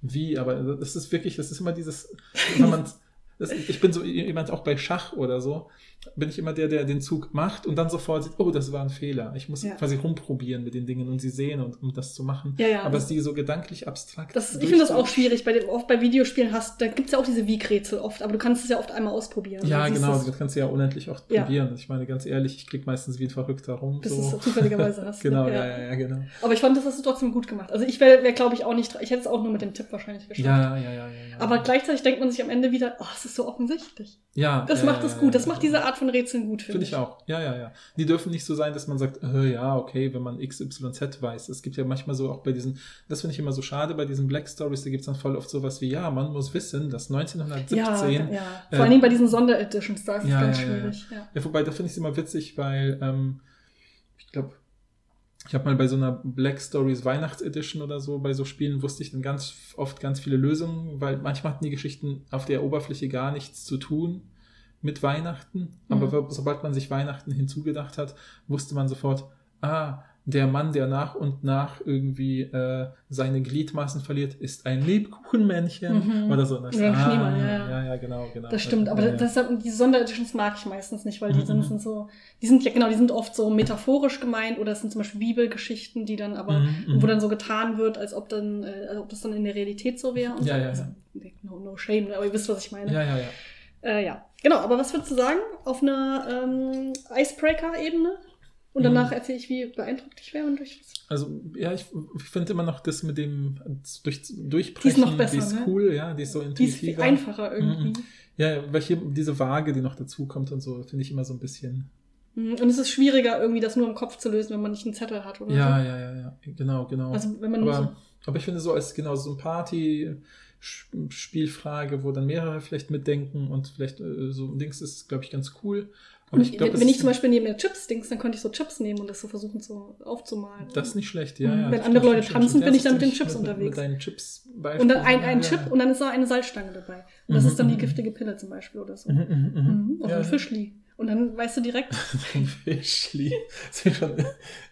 Wie? Aber das ist wirklich, das ist immer dieses, wenn man, ich bin so jemand auch bei Schach oder so, bin ich immer der, der den Zug macht und dann sofort sieht, oh, das war ein Fehler. Ich muss Ja. quasi rumprobieren mit den Dingen und sie sehen und um das zu machen. Ja, ja. Aber es die so gedanklich abstrakt. Das, ich finde das auch schwierig. Bei dem, oft bei Videospielen hast, da gibt es ja auch diese Wiegrätsel oft, aber du kannst es ja oft einmal ausprobieren. Ja, genau, das kannst du ja unendlich Ja. probieren. Ich meine, ganz ehrlich, ich klicke meistens wie ein Verrückter rum. Bis so. du es zufälligerweise hast. genau, ja, ja, ja, genau. Aber ich fand, das hast du trotzdem gut gemacht. Also ich wäre, wär, glaube ich, auch nicht, ich hätte es auch nur mit dem Tipp wahrscheinlich geschafft. Ja, ja, ja. Aber gleichzeitig denkt man sich am Ende wieder, oh, es ist so offensichtlich. ja, Das macht es gut. Das macht diese Art von Rätseln gut, finde Finde ich auch. Ja, ja, ja. Die dürfen nicht so sein, dass man sagt, äh, ja, okay, wenn man XYZ weiß. Es gibt ja manchmal so auch bei diesen, das finde ich immer so schade, bei diesen Black Stories, da gibt es dann voll oft sowas wie, ja, man muss wissen, dass 1917. Ja, ja. äh, Vor Dingen bei diesen Sondereditions, da ist ja, es ganz ja. schwierig. Ja. Ja, wobei, da finde ich es immer witzig, weil ähm, ich glaube, ich habe mal bei so einer Black Stories Weihnachtsedition oder so, bei so Spielen wusste ich dann ganz oft ganz viele Lösungen, weil manchmal hatten die Geschichten auf der Oberfläche gar nichts zu tun mit Weihnachten. Aber Mhm. sobald man sich Weihnachten hinzugedacht hat, wusste man sofort, ah, der Mann, der nach und nach irgendwie äh, seine Gliedmaßen verliert, ist ein Lebkuchenmännchen Mhm. oder so. Das- Oder ein ah, Schneemann, ja, ja. ja, ja, genau, genau. Das stimmt, aber ja, ja. das, diese Sondereditions mag ich meistens nicht, weil die Mhm, sind, mhm. sind so, die sind ja genau, die sind oft so metaphorisch gemeint oder es sind zum Beispiel Bibelgeschichten, die dann aber, Mhm, mhm. wo dann so getan wird, als ob dann, äh, als ob das dann in der Realität so wäre. Ja, so. ja, Also, ja. no, no shame, aber ihr wisst, was ich meine. ja, ja, ja. Äh, ja, genau. Aber was würdest du sagen auf einer ähm, Icebreaker-Ebene? Und danach Mhm. erzähle ich, wie beeindruckt ich wäre und durch was. Also, ja, ich, ich finde immer noch das mit dem durch, Die ist Durchbrechen, noch besser, die ist ne? cool, ja, die ist so Die ist viel intuitiver. einfacher irgendwie. Mhm. Ja, weil hier diese Waage, die noch dazu kommt und so, finde ich immer so ein bisschen. Mhm. Und es ist schwieriger, irgendwie das nur im Kopf zu lösen, wenn man nicht einen Zettel hat oder Ja, so. ja, ja, ja, genau, genau. Also wenn man nur so. aber, aber ich finde so als genau so ein Party-Spielfrage, wo dann mehrere vielleicht mitdenken und vielleicht äh, so ein Dings ist, glaube ich, ganz cool. Aber ich glaube, wenn, wenn ich zum Beispiel neben mir Chips dings, dann könnte ich so Chips nehmen und das so versuchen so aufzumalen. das ist nicht schlecht, ja. Mhm. ja Wenn andere Leute tanzen, stimmt. bin ich dann mit den Chips mit, Mit unterwegs. deinen Chips und dann ein, ein ja, Chip ja. und dann ist da eine Salzstange dabei. Und das Mhm, ist dann die mhm, giftige Pille zum Beispiel oder so. Mhm, mhm, mhm. Mhm. Oder ein. Fischli. Und dann weißt du direkt, Ein Fischli. Das ist schon,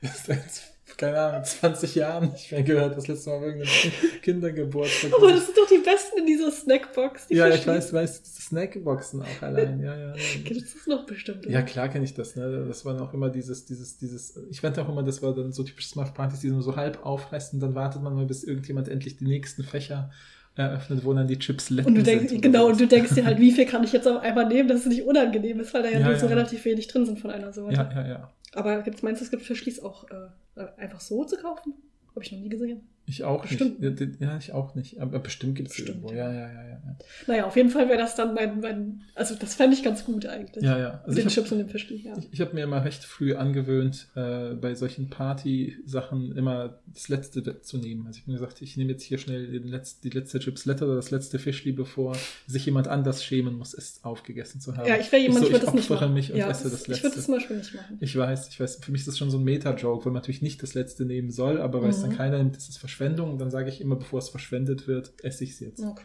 das ist keine Ahnung, 20 Jahren nicht mehr gehört. Das letzte Mal bei irgendeinem Kindergeburtstag. aber das sind doch die besten in dieser Snackbox. Die ja, ich weiß, weiß, diese Snackboxen auch allein. Ja, ja. Kennst du das noch bestimmt? oder? Ja, klar kenne ich das, ne? Das war auch immer dieses, dieses, dieses, ich fand auch immer, das war dann so typisch Smart-Partys, die nur so halb aufreißen, dann wartet man mal, bis irgendjemand endlich die nächsten Fächer eröffnet, wo dann die Chips lecken Und du denkst, genau, und du denkst dir halt, wie viel kann ich jetzt auf einmal nehmen, dass es nicht unangenehm ist, weil da ja, Ja, nur so ja. relativ wenig drin sind von einer Sorte. Ja, ja, ja. Aber gibt's, meinst du, es gibt Fischlis auch äh, einfach so zu kaufen? Habe ich noch nie gesehen. Ich auch Bestimmt. nicht. Ja, ich auch nicht. Aber bestimmt gibt es irgendwo. ja. Ja, ja, ja, ja. ja. Naja, auf jeden Fall wäre das dann mein, mein also das fände ich ganz gut eigentlich. Ja, ja. Mit den ich hab- Chips und dem Fischli, ja. Ich, ich habe mir immer recht früh angewöhnt, äh, bei solchen Party-Sachen immer das Letzte zu nehmen. Also ich habe mir gesagt, ich nehme jetzt hier schnell den Letz-, die letzte Chipslette oder das letzte Fischli, bevor sich jemand anders schämen muss, es aufgegessen zu haben. Ja, ich wäre jemand, ich, so, würde das nicht machen. mich und ja, esse das ich würde das Letzte. zum Beispiel nicht machen. Ich weiß, ich weiß, für mich ist das schon so ein Meta-Joke, weil man natürlich nicht das Letzte nehmen soll, aber weil es dann Mhm. keiner nimmt, ist es Verschwendung und dann sage ich immer, bevor es verschwendet wird, esse ich es jetzt. Okay.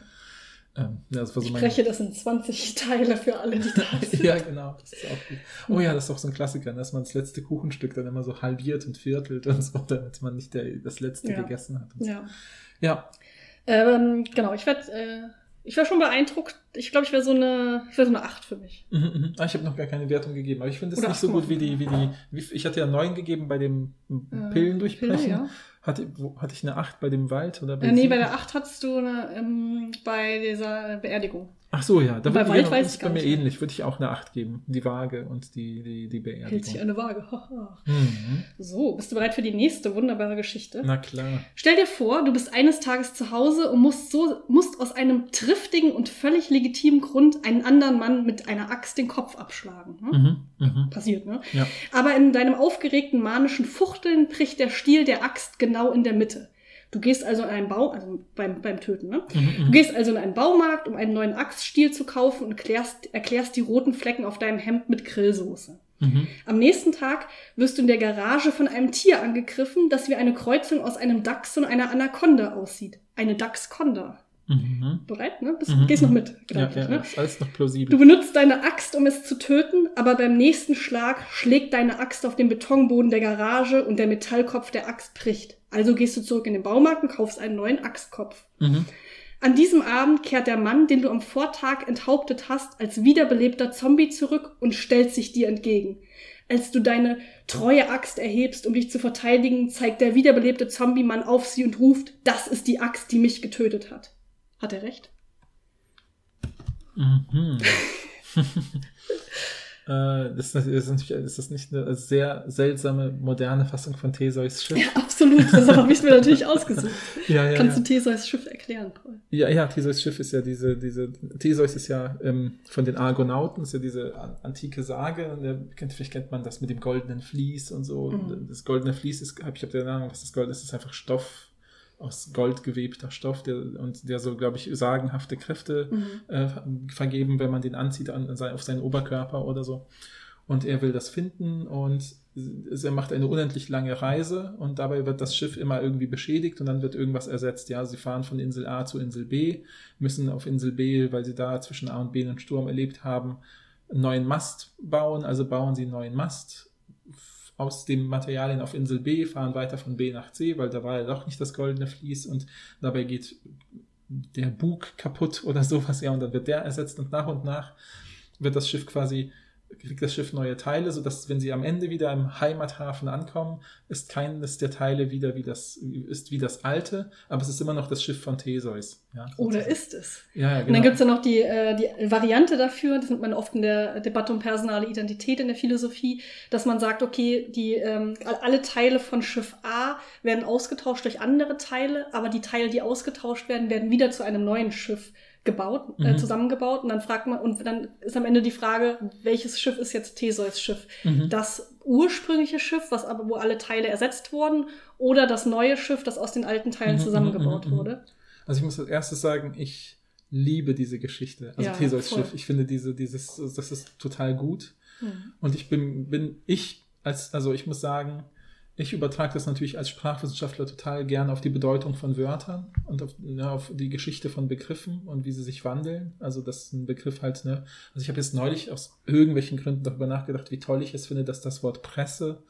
Ähm, ja, das war so Ich breche das in 20 Teile für alle, die da sind. ja, genau. Oh ja, das ist auch so ein Klassiker, dass man das letzte Kuchenstück dann immer so halbiert und viertelt und so, damit man nicht der, das letzte Ja. gegessen hat. so. Ja. Ja, Ähm, genau, ich werde äh, ich war schon beeindruckt ich glaube, ich wäre so eine, ich wäre so eine 8 für mich. Mhm, mhm. Ah, ich habe noch gar keine Wertung gegeben, aber ich finde es nicht so gut wie 8,5. die, wie die, wie, ich hatte ja 9 gegeben bei dem Äh, Pillendurchbrechen. Pille, ja. hatte, wo, hatte ich eine 8 bei dem Wald oder Äh, nee, bei der 8 hattest du eine, ähm, bei dieser Beerdigung. Ach so, ja. Da Bei Wald weiß ist ich bei gar mir nicht ähnlich. Würde ich auch eine 8 geben. Die Waage und die, die, die Hält sich Beerdigung. eine Waage. Mhm. so, bist du bereit für die nächste wunderbare Geschichte? Na klar. Stell dir vor, du bist eines Tages zu Hause und musst, so, musst aus einem triftigen und völlig legitimen Grund einen anderen Mann mit einer Axt den Kopf abschlagen. Ne? Mhm. Mhm. Passiert, ne? Ja. Aber in deinem aufgeregten manischen Fuchteln bricht der Stiel der Axt genau in der Mitte. Du gehst also in einen Bau, also beim, beim Töten, ne? Mhm. Du gehst also in einen Baumarkt, um einen neuen Axtstiel zu kaufen und klärst, erklärst die roten Flecken auf deinem Hemd mit Grillsoße. Mhm. Am nächsten Tag wirst du in der Garage von einem Tier angegriffen, das wie eine Kreuzung aus einem Dachs und einer Anaconda aussieht. Eine Dachsconda. Mhm. Bereit, ne? Bist, Mhm. Gehst noch mit, Ja, ja, ne? ist alles noch plausibel. Du benutzt deine Axt, um es zu töten, aber beim nächsten Schlag schlägt deine Axt auf den Betonboden der Garage und der Metallkopf der Axt bricht. Also gehst du zurück in den Baumarkt und kaufst einen neuen Axtkopf. Mhm. An diesem Abend kehrt der Mann, den du am Vortag enthauptet hast, als wiederbelebter Zombie zurück und stellt sich dir entgegen. Als du deine treue Axt erhebst, um dich zu verteidigen, zeigt der wiederbelebte Zombie-Mann auf sie und ruft, das ist die Axt, die mich getötet hat. Hat er recht? Mhm. Äh, das, ist, ist, natürlich, ist das nicht eine sehr seltsame, moderne Fassung von Theseus Schiff? Ja, absolut. Das habe ich mir natürlich ausgesucht. Ja, ja, Kannst ja. du Theseus Schiff erklären, Paul? Ja, ja, Theseus Schiff ist ja diese, diese, Theseus ist ja ähm, von den Argonauten, ist ja diese an- antike Sage, und der, kennt, vielleicht kennt man das mit dem goldenen Vlies und so. Mhm. Das goldene Vlies ist, hab, ich habe keine Ahnung, was das Gold ist, das ist einfach Stoff, aus Gold gewebter Stoff, der, und der so, glaube ich, sagenhafte Kräfte Mhm. äh, vergeben, wenn man den anzieht an, auf seinen Oberkörper oder so. Und er will das finden und er macht eine unendlich lange Reise und dabei wird das Schiff immer irgendwie beschädigt und dann wird irgendwas ersetzt. Ja, sie fahren von Insel A zu Insel B, müssen auf Insel B, weil sie da zwischen A und B einen Sturm erlebt haben, einen neuen Mast bauen. Also bauen sie einen neuen Mast aus den Materialien auf Insel B, fahren weiter von B nach C, weil da war ja doch nicht das goldene Vlies und dabei geht der Bug kaputt oder sowas, ja, und dann wird der ersetzt und nach und nach wird das Schiff quasi, kriegt das Schiff neue Teile, sodass, wenn sie am Ende wieder im Heimathafen ankommen, ist keines der Teile wieder wie das, ist wie das alte, aber es ist immer noch das Schiff von Theseus. Ja, Oder ist es? Ja, ja, Und genau. dann gibt's ja noch die, äh, die Variante dafür, das nimmt man oft in der Debatte um personale Identität in der Philosophie, dass man sagt, okay, die, ähm, alle Teile von Schiff A werden ausgetauscht durch andere Teile, aber die Teile, die ausgetauscht werden, werden wieder zu einem neuen Schiff gebaut, äh, Mhm. zusammengebaut und dann fragt man, und dann ist am Ende die Frage, welches Schiff ist jetzt Theseus Schiff? Mhm. Das ursprüngliche Schiff, was aber, wo alle Teile ersetzt wurden, oder das neue Schiff, das aus den alten Teilen Mhm, zusammengebaut mhm, mhm, mhm. wurde? Also ich muss als erstes sagen, ich liebe diese Geschichte. Also Ja, Theseus voll. Schiff. Ich finde diese, dieses, das ist total gut. Mhm. Und ich bin, bin ich als, also ich muss sagen, ich übertrage das natürlich als Sprachwissenschaftler total gern auf die Bedeutung von Wörtern und auf, ja, auf die Geschichte von Begriffen und wie sie sich wandeln. Also dass ein Begriff halt, ne, also ich habe jetzt neulich aus irgendwelchen Gründen darüber nachgedacht, wie toll ich es finde, dass das Wort Presse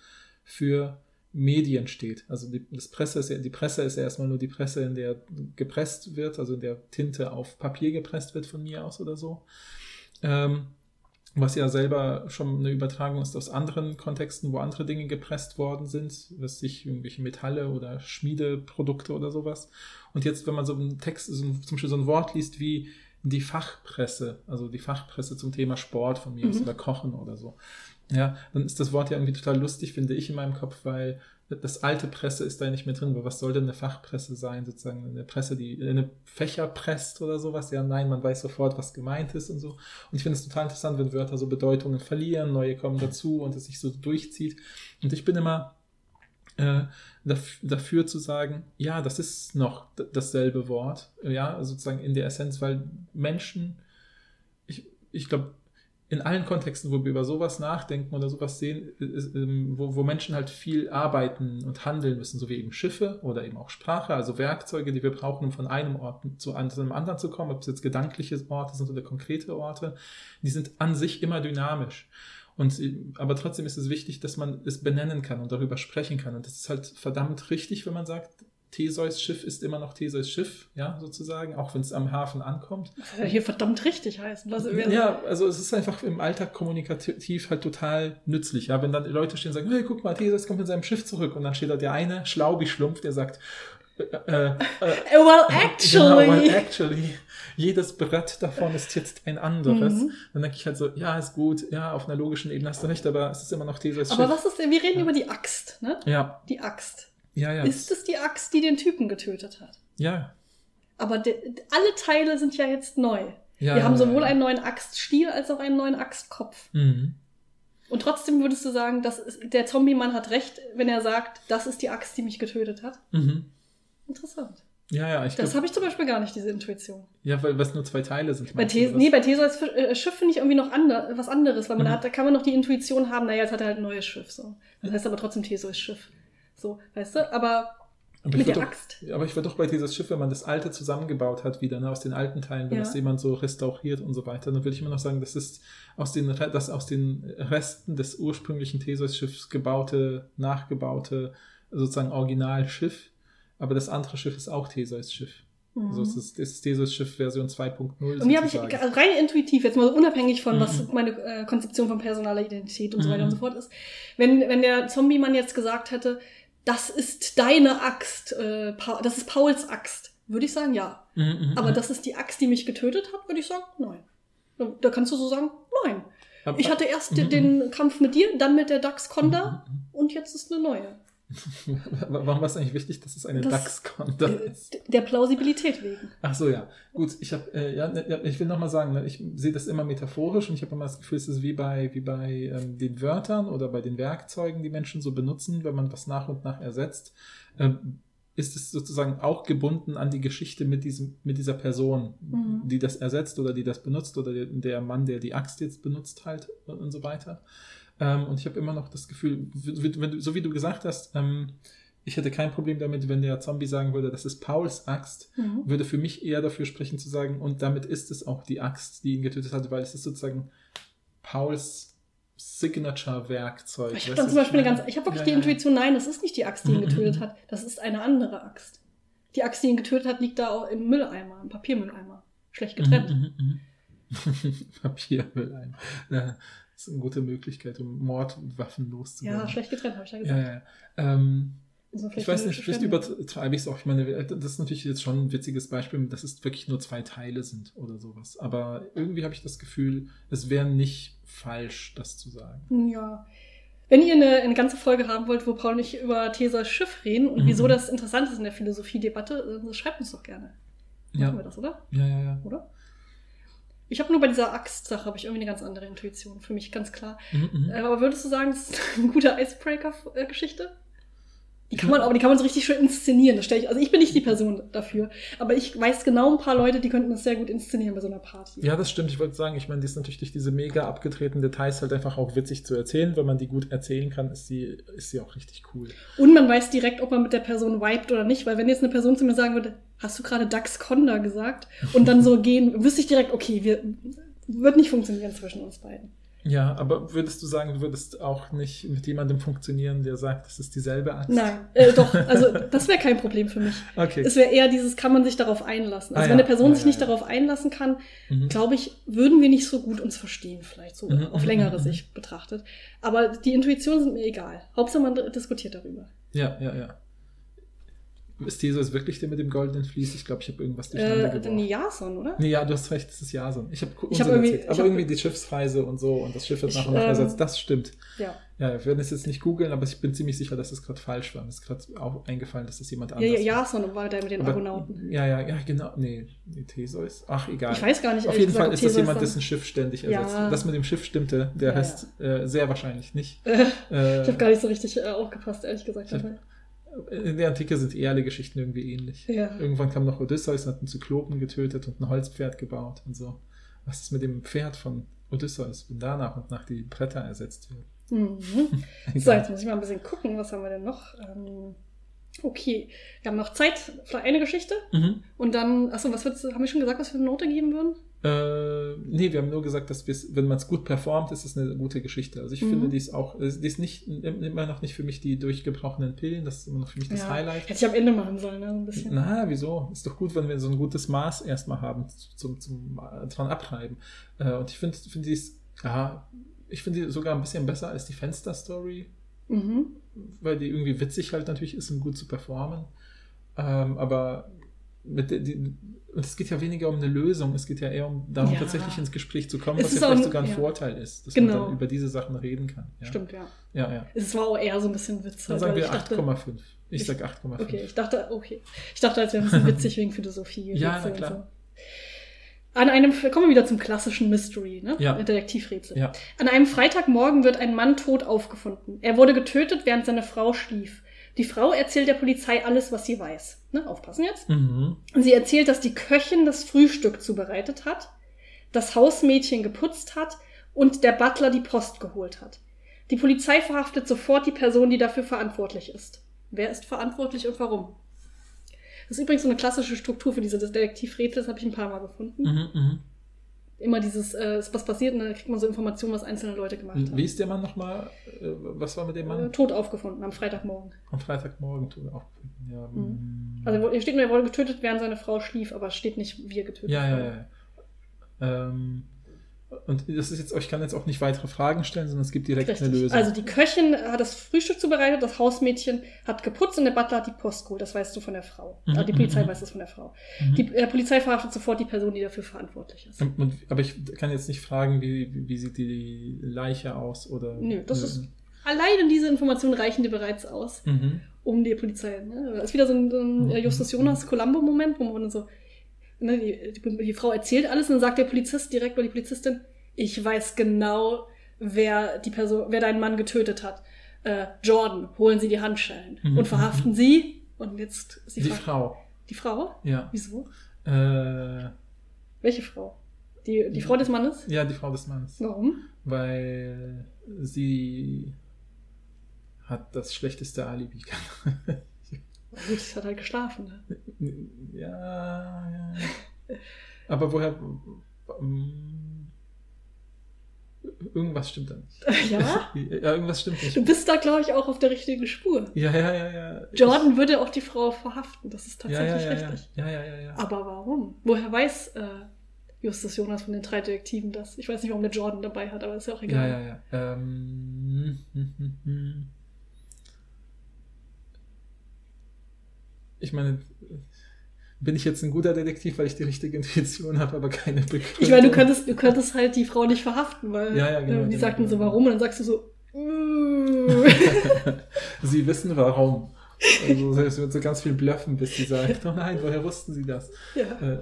für Medien steht. Also die, das Presse ist ja, die Presse ist ja erstmal nur die Presse, in der gepresst wird, also in der Tinte auf Papier gepresst wird von mir aus oder so. Ähm, was ja selber schon eine Übertragung ist aus anderen Kontexten, wo andere Dinge gepresst worden sind, was sich irgendwelche Metalle oder Schmiedeprodukte oder sowas. Und jetzt, wenn man so einen Text, so ein, zum Beispiel so ein Wort liest wie die Fachpresse, also die Fachpresse zum Thema Sport von mir aus Mhm. oder Kochen oder so, ja, dann ist das Wort ja irgendwie total lustig, finde ich in meinem Kopf, weil das alte Presse ist da nicht mehr drin, weil was soll denn eine Fachpresse sein, sozusagen eine Presse, die eine Fächer presst oder sowas? Ja, nein, man weiß sofort, was gemeint ist und so. Und ich finde es total interessant, wenn Wörter so Bedeutungen verlieren, neue kommen dazu und es sich so durchzieht. Und ich bin immer äh, daf dafür zu sagen, ja, das ist noch dasselbe Wort, ja, sozusagen in der Essenz, weil Menschen, ich, ich glaube, in allen Kontexten, wo wir über sowas nachdenken oder sowas sehen, ist, ähm, wo, wo Menschen halt viel arbeiten und handeln müssen, so wie eben Schiffe oder eben auch Sprache, also Werkzeuge, die wir brauchen, um von einem Ort zu einem anderen zu kommen, ob es jetzt gedankliche Orte sind oder konkrete Orte, die sind an sich immer dynamisch. Und, äh, aber trotzdem ist es wichtig, dass man es benennen kann und darüber sprechen kann. Und das ist halt verdammt richtig, wenn man sagt, Theseus Schiff ist immer noch Theseus Schiff, ja, sozusagen, auch wenn es am Hafen ankommt. Das ja hier verdammt richtig heißen. Was ja, also es ist einfach im Alltag kommunikativ halt total nützlich, ja, wenn dann Leute stehen und sagen, hey, guck mal, Theseus kommt mit seinem Schiff zurück und dann steht da der eine Schlaubi-Schlumpf, der sagt, äh, äh, well, actually. Genau, well, actually. Jedes Brett davon ist jetzt ein anderes. Mhm. Dann denke ich halt so, ja, ist gut, ja, auf einer logischen Ebene hast du recht, aber es ist immer noch Theseus Aber was ist denn, wir reden ja. über die Axt, ne? Ja. Die Axt. Ja, ja. Ist es die Axt, die den Typen getötet hat? Ja. Aber alle Teile sind ja jetzt neu. Ja, wir haben sowohl einen neuen Axtstiel als auch einen neuen Axtkopf. Mhm. Und trotzdem würdest du sagen, dass der Zombie-Mann hat recht, wenn er sagt, das ist die Axt, die mich getötet hat. Mhm. Interessant. Ja, ja, ich Das habe ich zum Beispiel gar nicht, diese Intuition. Ja, weil was nur zwei Teile sind. Bei oder nee, bei Theseus äh, Schiff finde ich irgendwie noch ander was anderes, weil man Mhm. hat, da kann man noch die Intuition haben, naja, jetzt hat er halt ein neues Schiff. So. Das heißt aber trotzdem Theseus Schiff. So, weißt du? Aber aber ich mit der doch, Axt. Aber ich war doch bei dieses Schiff, wenn man das alte zusammengebaut hat, wieder, ne, aus den alten Teilen, wenn Ja. das jemand so restauriert und so weiter, dann würde ich immer noch sagen, das ist aus den, das aus den Resten des ursprünglichen Theseus-Schiffs gebaute, nachgebaute, sozusagen Originalschiff. Aber das andere Schiff ist auch Theseus-Schiff. Also es ist, es ist Theseus-Schiff Version 2.0. Und mir habe ich rein intuitiv, jetzt mal so unabhängig von, Mhm. was meine äh, Konzeption von personaler Identität und so weiter Mhm. und so fort ist, wenn, wenn der Zombie-Mann jetzt gesagt hätte, das ist deine Axt, äh, das ist Pauls Axt, würde ich sagen, ja. Mhm, mhm, Aber mhm. das ist die Axt, die mich getötet hat, würde ich sagen, nein. Da, da kannst du so sagen, nein. Ich hatte erst Mhm, den Kampf mit dir, dann mit der Dax Conda und jetzt ist eine neue. Warum war es eigentlich wichtig, dass es eine DAX-Konda Äh, ist? Der Plausibilität wegen. Ach so, ja. Gut, ich habe, äh, ja, ne, ich will nochmal sagen, ne, ich sehe das immer metaphorisch und ich habe immer das Gefühl, es ist wie bei, wie bei ähm, den Wörtern oder bei den Werkzeugen, die Menschen so benutzen, wenn man was nach und nach ersetzt, ähm, ist es sozusagen auch gebunden an die Geschichte mit diesem, mit dieser Person, Mhm. die das ersetzt oder die das benutzt oder der, der Mann, der die Axt jetzt benutzt halt und so weiter. Ähm, und ich habe immer noch das Gefühl, wenn du, so wie du gesagt hast, ähm, ich hätte kein Problem damit, wenn der Zombie sagen würde, das ist Pauls Axt, Mhm. würde für mich eher dafür sprechen zu sagen, und damit ist es auch die Axt, die ihn getötet hat, weil es ist sozusagen Pauls Signature-Werkzeug. Ich habe dann zum Beispiel eine ganz, ich habe wirklich Ja, die. Intuition, nein, das ist nicht die Axt, die ihn Mhm, getötet mhm. hat. Das ist eine andere Axt. Die Axt, die ihn getötet hat, liegt da auch im Mülleimer, im Papiermülleimer. Schlecht getrennt. Mhm. Papiermülleimer. Ja, das ist eine gute Möglichkeit, um Mordwaffen loszuwerden. Ja, schlecht getrennt, habe ich ja ja, gesagt. ja, ja. Ähm, Also Ich weiß nicht, vielleicht über übertreibe ich es auch. Ich meine, das ist natürlich jetzt schon ein witziges Beispiel, dass es wirklich nur zwei Teile sind oder sowas. Aber irgendwie habe ich das Gefühl, es wäre nicht falsch, das zu sagen. Ja. Wenn ihr eine, eine ganze Folge haben wollt, wo Paul und ich über Theseus Schiff reden und Mhm. wieso das interessant ist in der Philosophiedebatte, dann schreibt uns doch gerne. Ja, Machen wir das, oder? ja, ja. ja. Oder? Ich habe nur bei dieser Axt-Sache habe ich irgendwie eine ganz andere Intuition. Für mich ganz klar. Mhm, mhm. Äh, Aber würdest du sagen, das ist eine gute Icebreaker-Geschichte? Die kann man, aber die kann man so richtig schön inszenieren. Das stell ich, also ich bin nicht die Person dafür. Aber ich weiß genau ein paar Leute, die könnten das sehr gut inszenieren bei so einer Party. Ja, das stimmt. Ich wollte sagen, ich meine, die ist natürlich durch diese mega abgedrehten Details halt einfach auch witzig zu erzählen. Wenn man die gut erzählen kann, ist sie, ist sie auch richtig cool. Und man weiß direkt, ob man mit der Person vibet oder nicht, weil wenn jetzt eine Person zu mir sagen würde, hast du gerade Dax Conda gesagt? Und dann so gehen, wüsste ich direkt, okay, wir, wird nicht funktionieren zwischen uns beiden. Ja, aber würdest du sagen, du würdest auch nicht mit jemandem funktionieren, der sagt, das ist dieselbe Axt? Nein, äh, doch, also das wäre kein Problem für mich. Okay. Es wäre eher dieses, kann man sich darauf einlassen. Also Ah, wenn eine Person Ja, sich ja, nicht ja. darauf einlassen kann, Mhm. glaube ich, würden wir nicht so gut uns verstehen, vielleicht so Mhm, auf mhm, längere mhm. Sicht betrachtet. Aber die Intuitionen sind mir egal. Hauptsache man diskutiert darüber. Ja, ja, ja. Ist Theseus wirklich der mit dem goldenen Vlies? Ich glaube, ich habe irgendwas durcheinander Äh, gebracht. nee, Jason, oder? Nee, ja, du hast recht, das ist Jason. Ich habe Ich hab irgendwie- erzählt. Aber irgendwie die Schiffsreise und so und das Schiff wird nach und nach ähm, ersetzt. Das stimmt. Ja. Ja, wir werden es jetzt nicht googeln, aber ich bin ziemlich sicher, dass es gerade falsch war. Mir ist gerade auch eingefallen, dass das jemand Ja, anders ja, war. Jason war der mit den Aber- Argonauten. Ja, ja, ja, genau. Nee, nee Theseus. Ach, egal. Ich weiß gar nicht, Auf jeden Fall ist das jemand, dessen Schiff ständig Ja. ersetzt. Das mit dem Schiff stimmte, der Ja, heißt äh, sehr wahrscheinlich nicht. Äh, Äh, ich habe gar nicht so richtig äh, aufgepasst, ehrlich gesagt. Ich. In der Antike sind eh alle Geschichten irgendwie ähnlich. Ja. Irgendwann kam noch Odysseus und hat einen Zyklopen getötet und ein Holzpferd gebaut und so. Was ist mit dem Pferd von Odysseus, wenn da nach und nach die Bretter ersetzt werden? Mhm. So, jetzt muss ich mal ein bisschen gucken, was haben wir denn noch? Ähm, okay, wir haben noch Zeit für eine Geschichte Mhm. und dann, achso, was würdest du, haben wir schon gesagt, was wir für eine Note geben würden? Äh, nee, wir haben nur gesagt, dass wenn man es gut performt, ist es eine gute Geschichte. Also ich Mhm. finde, die ist auch, die ist nicht immer noch nicht für mich die durchgebrochenen Pillen, das ist immer noch für mich das Ja. Highlight. Hätte ich am Ende machen sollen, ne? so ein bisschen. Na, wieso? Ist doch gut, wenn wir so ein gutes Maß erstmal haben zum, zum äh, dran abtreiben. Äh, und ich finde, finde die ist, ja, ich finde die sogar ein bisschen besser als die Fenster-Story, Mhm. weil die irgendwie witzig halt natürlich ist und gut zu performen. Ähm, aber mit der, die, es geht ja weniger um eine Lösung, es geht ja eher um darum, Ja. tatsächlich ins Gespräch zu kommen, Es was ja vielleicht ein- sogar ein ja. Vorteil ist, dass man Genau. dann über diese Sachen reden kann. Ja. Stimmt, ja. Ja, ja. Es war auch eher so ein bisschen Witz. Dann sagen wir ich dachte, 8,5. Ich Ich- sag 8,5. Okay, ich dachte, okay. Ich dachte, als wäre ein bisschen witzig wegen Philosophie. Ja, na und klar. So. An einem, kommen wir wieder zum klassischen Mystery, ne? Ja. Detektivrätsel. Ja. An einem Freitagmorgen wird ein Mann tot aufgefunden. Er wurde getötet, während seine Frau schlief. Die Frau erzählt der Polizei alles, was sie weiß. Ne? Aufpassen jetzt. Mhm. Sie erzählt, dass die Köchin das Frühstück zubereitet hat, das Hausmädchen geputzt hat und der Butler die Post geholt hat. Die Polizei verhaftet sofort die Person, die dafür verantwortlich ist. Wer ist verantwortlich und warum? Das ist übrigens so eine klassische Struktur für diese Detektivrätsel, das habe ich ein paar Mal gefunden. Mhm, mhm. Immer dieses, äh, was passiert und dann kriegt man so Informationen, was einzelne Leute gemacht haben. Wie ist der Mann nochmal? Äh, was war mit dem Äh, Mann? tot aufgefunden am Freitagmorgen. Am Freitagmorgen er auch. Ja, Mhm. mm. Also hier steht nur, er wurde getötet, während seine Frau schlief, aber es steht nicht, wie er getötet ja, ja, wurde. ja. Ähm, und das ist jetzt, ich kann jetzt auch nicht weitere Fragen stellen, sondern es gibt direkt eine Richtig. Lösung. Also die Köchin hat das Frühstück zubereitet, das Hausmädchen hat geputzt und der Butler hat die Post geholt. Das weißt du von der Frau. Mhm, Ah, die Polizei mhm. weiß das von der Frau. Mhm. Die äh, Polizei verhaftet sofort die Person, die dafür verantwortlich ist. Und, und, aber ich kann jetzt nicht fragen, wie, wie, wie sieht die Leiche aus oder. Nö, das ist- Alleine diese Informationen reichen dir bereits aus, Mhm. um die Polizei. Ne? Das ist wieder so ein, so ein äh, Justus Jonas Columbo-Moment, wo man so, ne, die, die, die Frau erzählt alles und dann sagt der Polizist direkt oder die Polizistin, ich weiß genau, wer die Person, wer deinen Mann getötet hat. Äh, Jordan, holen Sie die Handschellen Mhm, und verhaften Sie. Und jetzt ist die, Die Frage, Frau. Die Frau? Ja. Wieso? Äh, Welche Frau? Die, die Frau des Mannes? ja, die Frau des Mannes. Warum? Weil sie hat das schlechteste Alibi. Gut, sie hat halt geschlafen. Ne? ja, ja. Aber woher. ähm, Irgendwas stimmt da nicht. Ja? Ja, irgendwas stimmt nicht. Du bist da, glaube ich, auch auf der richtigen Spur. Ja, ja, ja, ja. Jordan würde auch die Frau verhaften. Das ist Ich, ja, tatsächlich ja, ja, ja. richtig. Ja, ja, ja, ja. Aber warum? Woher weiß äh, Justus Jonas von den drei Detektiven das? Ich weiß nicht, warum der Jordan dabei hat, aber ist ja auch Ja, egal. ja, ja. Ähm, hm, hm, hm. Ich meine, bin ich jetzt ein guter Detektiv, weil ich die richtige Intuition habe, aber keine Begründung? Ich meine, du könntest, du könntest halt die Frau nicht verhaften, weil Ja, ja, genau, äh, die genau, sagten so, genau. warum? Und dann sagst du so. Sie wissen warum. Also es wird so ganz viel bluffen, bis sie sagt, oh nein, woher wussten Sie das? ja. Äh,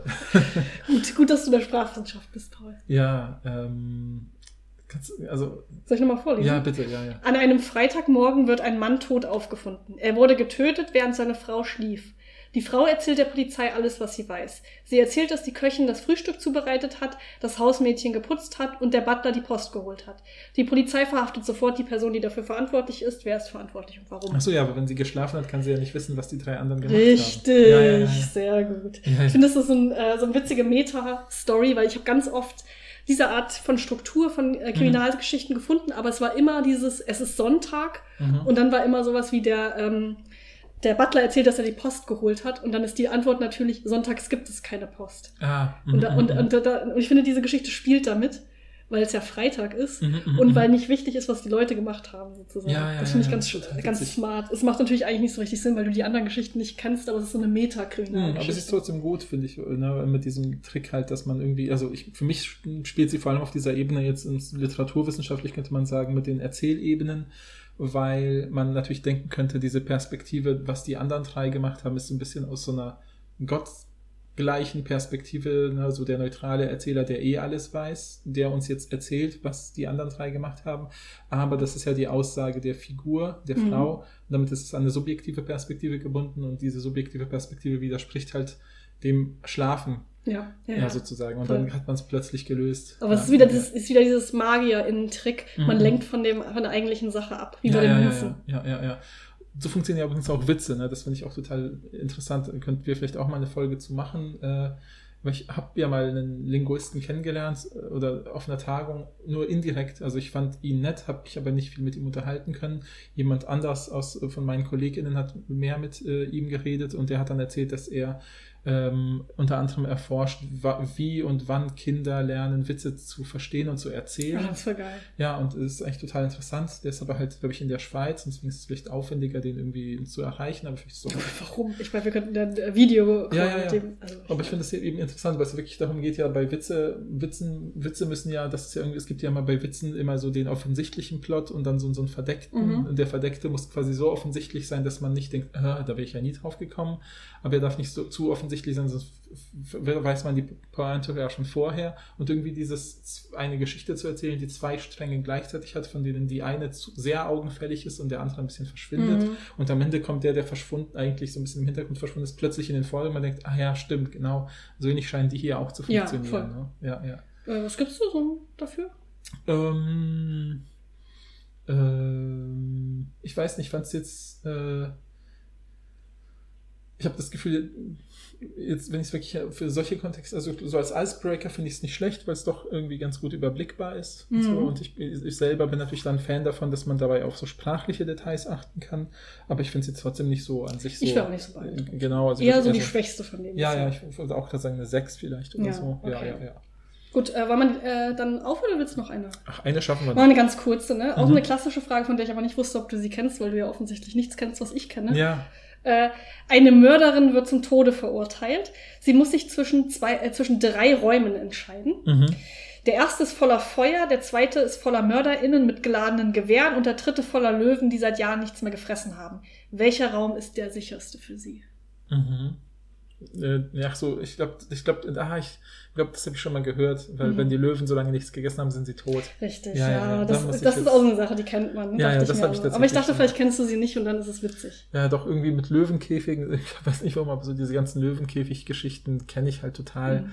gut, gut, dass du in der Sprachwissenschaft bist, Paul. ja, ähm, also, Soll ich nochmal vorlesen? ja, bitte, ja, ja. An einem Freitagmorgen wird ein Mann tot aufgefunden. Er wurde getötet, während seine Frau schlief. Die Frau erzählt der Polizei alles, was sie weiß. Sie erzählt, dass die Köchin das Frühstück zubereitet hat, das Hausmädchen geputzt hat und der Butler die Post geholt hat. Die Polizei verhaftet sofort die Person, die dafür verantwortlich ist. Wer ist verantwortlich und warum? Achso, ja, aber wenn sie geschlafen hat, kann sie ja nicht wissen, was die drei anderen gemacht Richtig, haben. Ja, ja, ja, ja. sehr gut. Ich finde, das ist so, ein, äh, so eine witzige Meta-Story, weil ich habe ganz oft diese Art von Struktur von äh, Kriminalgeschichten gefunden, aber es war immer dieses, es ist Sonntag Mhm. und dann war immer sowas wie der, ähm, der Butler erzählt, dass er die Post geholt hat und dann ist die Antwort natürlich, sonntags gibt es keine Post. Ah, Und, da, mhm, und, mhm. und, da, und ich finde, diese Geschichte spielt damit, weil es ja Freitag ist Mhm, mhm, und mhm. weil nicht wichtig ist, was die Leute gemacht haben, sozusagen. Ja, ja, das finde ich ja, ganz, total ganz witzig. smart. Es macht natürlich eigentlich nicht so richtig Sinn, weil du die anderen Geschichten nicht kennst, aber es ist so eine Hm, Meta-Kriminalgeschichte. aber es ist trotzdem gut, finde ich, ne, mit diesem Trick halt, dass man irgendwie, also ich, für mich spielt sie vor allem auf dieser Ebene jetzt ins literaturwissenschaftlich könnte man sagen, mit den Erzählebenen, weil man natürlich denken könnte, diese Perspektive, was die anderen drei gemacht haben, ist so ein bisschen aus so einer gottgleichen Perspektive, ne, so der neutrale Erzähler, der eh alles weiß, der uns jetzt erzählt, was die anderen drei gemacht haben. Aber das ist ja die Aussage der Figur, der Mhm. Frau. Und damit ist es an eine subjektive Perspektive gebunden und diese subjektive Perspektive widerspricht halt dem Schlafen, ja, ja, ja, sozusagen. Und Voll. dann hat man es plötzlich gelöst. Aber ja. es ist wieder, dieses, ist wieder dieses Magier in Trick. Man Mhm. lenkt von, dem, von der eigentlichen Sache ab, wie ja, bei den ja, ja, ja, ja, ja. So funktionieren ja übrigens auch Witze, ne? Das finde ich auch total interessant. Könnten wir vielleicht auch mal eine Folge zu machen. Äh, ich habe ja mal einen Linguisten kennengelernt äh, oder auf einer Tagung, nur indirekt. Also ich fand ihn nett, habe ich aber nicht viel mit ihm unterhalten können. Jemand anders aus, äh, von meinen KollegInnen hat mehr mit äh, ihm geredet und der hat dann erzählt, dass er ähm, unter anderem erforscht, wie und wann Kinder lernen, Witze zu verstehen und zu erzählen. Ja, das ist voll geil. Ja, und es ist eigentlich total interessant. Der ist aber halt, glaube ich, in der Schweiz, und deswegen ist es vielleicht aufwendiger, den irgendwie zu erreichen. Aber vielleicht so. Warum? Ich meine, wir könnten dann ein Video ja, ja, ja. Dem, also aber ich finde es eben interessant, weil es wirklich darum geht, ja, bei Witze, Witzen, Witze müssen ja, das ist ja irgendwie, es gibt ja immer bei Witzen immer so den offensichtlichen Plot und dann so, so einen verdeckten. Mhm. Und der verdeckte muss quasi so offensichtlich sein, dass man nicht denkt, ah, da wäre ich ja nie drauf gekommen. Aber er darf nicht so zu offensichtlich sein, sonst weiß man die Pointe ja schon vorher. Und irgendwie dieses eine Geschichte zu erzählen, die zwei Stränge gleichzeitig hat, von denen die eine sehr augenfällig ist und der andere ein bisschen verschwindet. Mhm. Und am Ende kommt der, der verschwunden, eigentlich so ein bisschen im Hintergrund verschwunden ist, plötzlich in den Vordergrund. Man denkt, ah ja, stimmt, genau. So ähnlich scheinen die hier auch zu funktionieren. Ja, ne? ja, ja. Äh, was gibst du so dafür? Ähm, ähm, ich weiß nicht, fand es jetzt. Äh, ich habe das Gefühl, jetzt, wenn ich es wirklich für solche Kontexte, also so als Icebreaker finde ich es nicht schlecht, weil es doch irgendwie ganz gut überblickbar ist. Mhm. Und, so. und ich, ich, selber bin natürlich dann Fan davon, dass man dabei auf so sprachliche Details achten kann. Aber ich finde es jetzt trotzdem nicht so an sich so. Ich war auch nicht so beeindruckt. Genau. Also Eher so die so, schwächste von denen. Ja, ja, ich würde auch gerade sagen eine 6 vielleicht oder ja, so. Okay. Ja, ja, ja. Gut, äh, war man äh, dann auf oder willst du noch eine? Ach, eine schaffen wir noch. Mal eine ganz kurze, ne? Auch mhm. eine klassische Frage, von der ich aber nicht wusste, ob du sie kennst, weil du ja offensichtlich nichts kennst, was ich kenne. Ja. Äh, eine Mörderin wird zum Tode verurteilt. Sie muss sich zwischen, zwei, äh, zwischen drei Räumen entscheiden. Mhm. Der erste ist voller Feuer, der zweite ist voller MörderInnen mit geladenen Gewehren und der dritte voller Löwen, die seit Jahren nichts mehr gefressen haben. Welcher Raum ist der sicherste für Sie? Mhm. Äh, ja, so, ich glaube, ich glaube, ah, ich glaube, das habe ich schon mal gehört, weil mhm. wenn die Löwen so lange nichts gegessen haben, sind sie tot. Richtig, ja, ja, ja das, das ist auch so eine Sache, die kennt man. Ja, ja das habe ich tatsächlich. Aber ich dachte, vielleicht kennst du sie nicht und dann ist es witzig. Ja, doch irgendwie mit Löwenkäfigen, ich weiß nicht warum, aber so diese ganzen Löwenkäfig-Geschichten kenne ich halt total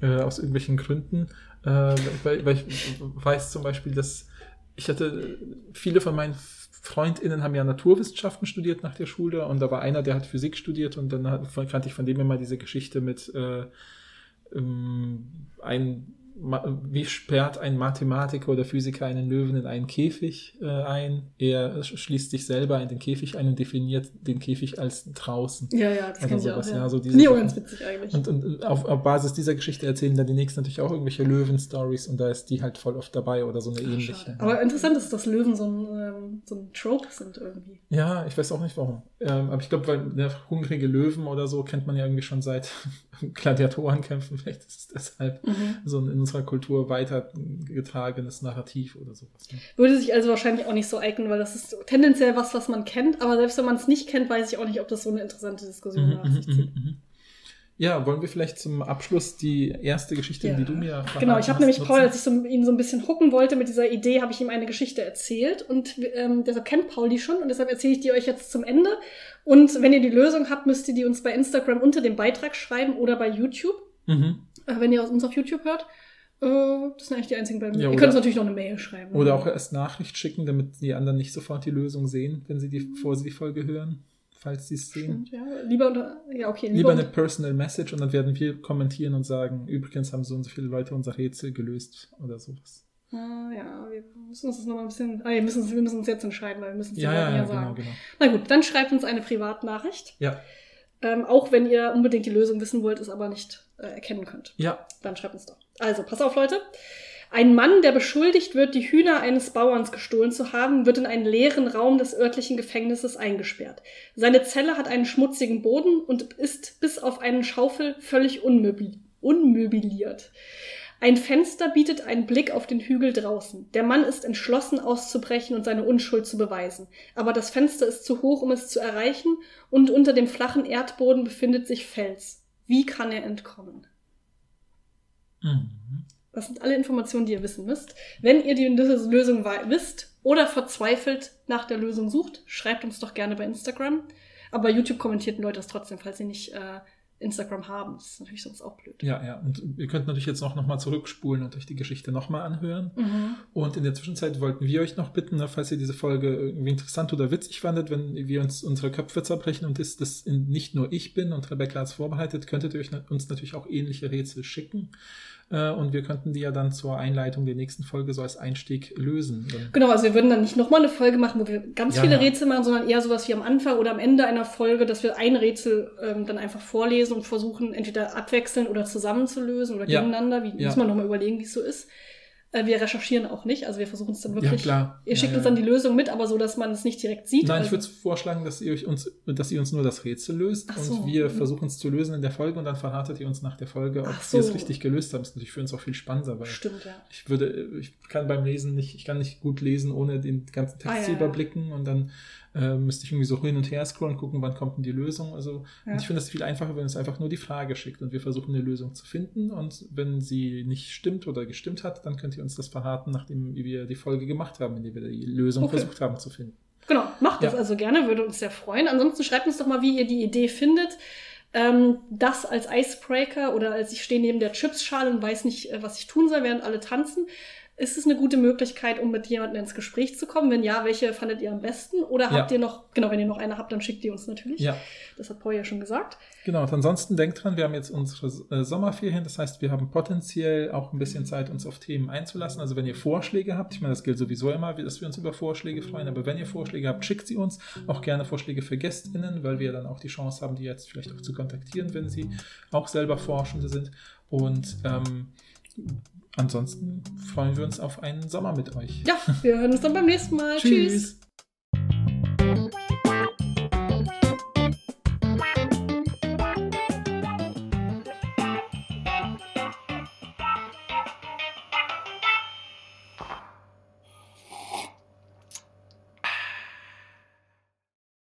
mhm. äh, aus irgendwelchen Gründen, äh, weil, weil ich weiß zum Beispiel, dass ich hatte viele von meinen FreundInnen haben ja Naturwissenschaften studiert nach der Schule und da war einer, der hat Physik studiert und dann hat, kannte ich von dem immer diese Geschichte mit äh, ähm, ein wie sperrt ein Mathematiker oder Physiker einen Löwen in einen Käfig äh, ein? Er schließt sich selber in den Käfig ein und definiert den Käfig als draußen. Ja, ja, das kann ich auch. Ja. Ja, so diese auch ganz witzig eigentlich. Und, und auf, auf, Basis dieser Geschichte erzählen dann die nächsten natürlich auch irgendwelche Löwen-Stories und da ist die halt voll oft dabei oder so eine ähnliche. Schade. Aber interessant ist, dass Löwen so ein, ähm, so ein Trope sind irgendwie. Ja, ich weiß auch nicht warum. Ähm, aber ich glaube, weil der hungrige Löwen oder so kennt man ja irgendwie schon seit Gladiatorenkämpfen. Vielleicht ist es deshalb mhm. so in unserer Kultur weitergetragenes Narrativ oder sowas. Ne? Würde sich also wahrscheinlich auch nicht so eignen, weil das ist tendenziell was, was man kennt. Aber selbst wenn man es nicht kennt, weiß ich auch nicht, ob das so eine interessante Diskussion mhm, nach sich mhm, zieht. Mhm, ja, wollen wir vielleicht zum Abschluss die erste Geschichte, ja. die du mir Genau, ich habe nämlich nutzen? Paul, als ich so, ihn so ein bisschen hucken wollte mit dieser Idee, habe ich ihm eine Geschichte erzählt und ähm, deshalb kennt Paul die schon und deshalb erzähle ich die euch jetzt zum Ende. Und wenn ihr die Lösung habt, müsst ihr die uns bei Instagram unter dem Beitrag schreiben oder bei YouTube, mhm. äh, wenn ihr uns auf YouTube hört. Äh, das sind eigentlich die einzigen beiden. Ja, ihr könnt uns natürlich noch eine Mail schreiben. Oder auch erst Nachricht schicken, damit die anderen nicht sofort die Lösung sehen, wenn sie die, bevor sie die Folge hören falls sie es sehen. Stimmt, ja. Lieber unter, ja, okay. Lieber, lieber eine Personal Message und dann werden wir kommentieren und sagen, übrigens haben so und so viele Leute unser Rätsel gelöst oder sowas. Ah, ja, wir müssen uns das nochmal ein bisschen, ah, wir müssen, wir müssen uns jetzt entscheiden, weil wir müssen es ja, ja, ja, sagen. Genau, genau. Na gut, dann schreibt uns eine Privatnachricht. Ja. Ähm, auch wenn ihr unbedingt die Lösung wissen wollt, es aber nicht äh, erkennen könnt. Ja. Dann schreibt uns doch. Also, pass auf, Leute. Ein Mann, der beschuldigt wird, die Hühner eines Bauerns gestohlen zu haben, wird in einen leeren Raum des örtlichen Gefängnisses eingesperrt. Seine Zelle hat einen schmutzigen Boden und ist bis auf einen Schaufel völlig unmöbliert. Ein Fenster bietet einen Blick auf den Hügel draußen. Der Mann ist entschlossen auszubrechen und seine Unschuld zu beweisen. Aber das Fenster ist zu hoch, um es zu erreichen, und unter dem flachen Erdboden befindet sich Fels. Wie kann er entkommen? Mhm. Das sind alle Informationen, die ihr wissen müsst. Wenn ihr die Lösung wisst oder verzweifelt nach der Lösung sucht, schreibt uns doch gerne bei Instagram. Aber YouTube kommentierten Leute das trotzdem, falls sie nicht äh, Instagram haben. Das ist natürlich sonst auch blöd. Ja, ja. Und ihr könnt natürlich jetzt auch nochmal zurückspulen und euch die Geschichte nochmal anhören. Mhm. Und in der Zwischenzeit wollten wir euch noch bitten, ne, falls ihr diese Folge irgendwie interessant oder witzig fandet, wenn wir uns unsere Köpfe zerbrechen und das, das nicht nur ich bin und Rebecca hat es vorbereitet, könntet ihr euch, uns natürlich auch ähnliche Rätsel schicken. Äh, und wir könnten die ja dann zur Einleitung der nächsten Folge so als Einstieg lösen. Genau, also wir würden dann nicht nochmal eine Folge machen, wo wir ganz ja, viele Rätsel machen, sondern eher sowas wie am Anfang oder am Ende einer Folge, dass wir ein Rätsel ähm, dann einfach vorlesen und versuchen, entweder abwechseln oder zusammenzulösen oder gegeneinander. Wie, ja. Muss man nochmal überlegen, wie es so ist. Äh, wir recherchieren auch nicht, also wir versuchen es dann wirklich. Ja, klar. Ihr schickt ja, uns dann die Lösung mit, aber so, dass man es nicht direkt sieht. Nein, also ich würde vorschlagen, dass ihr uns, dass ihr uns nur das Rätsel löst so. und wir versuchen es zu lösen in der Folge und dann verratet ihr uns nach der Folge, ob so. wir es richtig gelöst haben. Das ist natürlich für uns auch viel spannender, weil Stimmt, ja. ich würde, ich kann beim Lesen nicht, ich kann nicht gut lesen, ohne den ganzen Text ah, zu überblicken und dann äh, müsste ich irgendwie so hin und her scrollen, gucken, wann kommt denn die Lösung. Also ja. ich finde es viel einfacher, wenn es einfach nur die Frage schickt und wir versuchen eine Lösung zu finden. Und wenn sie nicht stimmt oder gestimmt hat, dann könnt ihr uns das verraten, nachdem wir die Folge gemacht haben, in der wir die Lösung okay. versucht haben zu finden. Genau, macht das also gerne, würde uns sehr freuen. Ansonsten schreibt uns doch mal, wie ihr die Idee findet. Ähm, das als Icebreaker oder als ich stehe neben der Chipsschale und weiß nicht, äh, was ich tun soll, während alle tanzen. Ist es eine gute Möglichkeit, um mit jemandem ins Gespräch zu kommen? Wenn ja, welche fandet ihr am besten? Oder habt ja. ihr noch, genau, wenn ihr noch eine habt, dann schickt ihr uns natürlich. Ja. Das hat Paul ja schon gesagt. Genau, und ansonsten denkt dran, wir haben jetzt unsere äh, Sommerferien, das heißt, wir haben potenziell auch ein bisschen Zeit, uns auf Themen einzulassen. Also wenn ihr Vorschläge habt, ich meine, das gilt sowieso immer, dass wir uns über Vorschläge freuen, aber wenn ihr Vorschläge habt, schickt sie uns. Auch gerne Vorschläge für GästInnen, weil wir dann auch die Chance haben, die jetzt vielleicht auch zu kontaktieren, wenn sie auch selber Forschende sind. Und ähm, ansonsten freuen wir uns auf einen Sommer mit euch. Ja, wir hören uns dann beim nächsten Mal. Tschüss. Tschüss.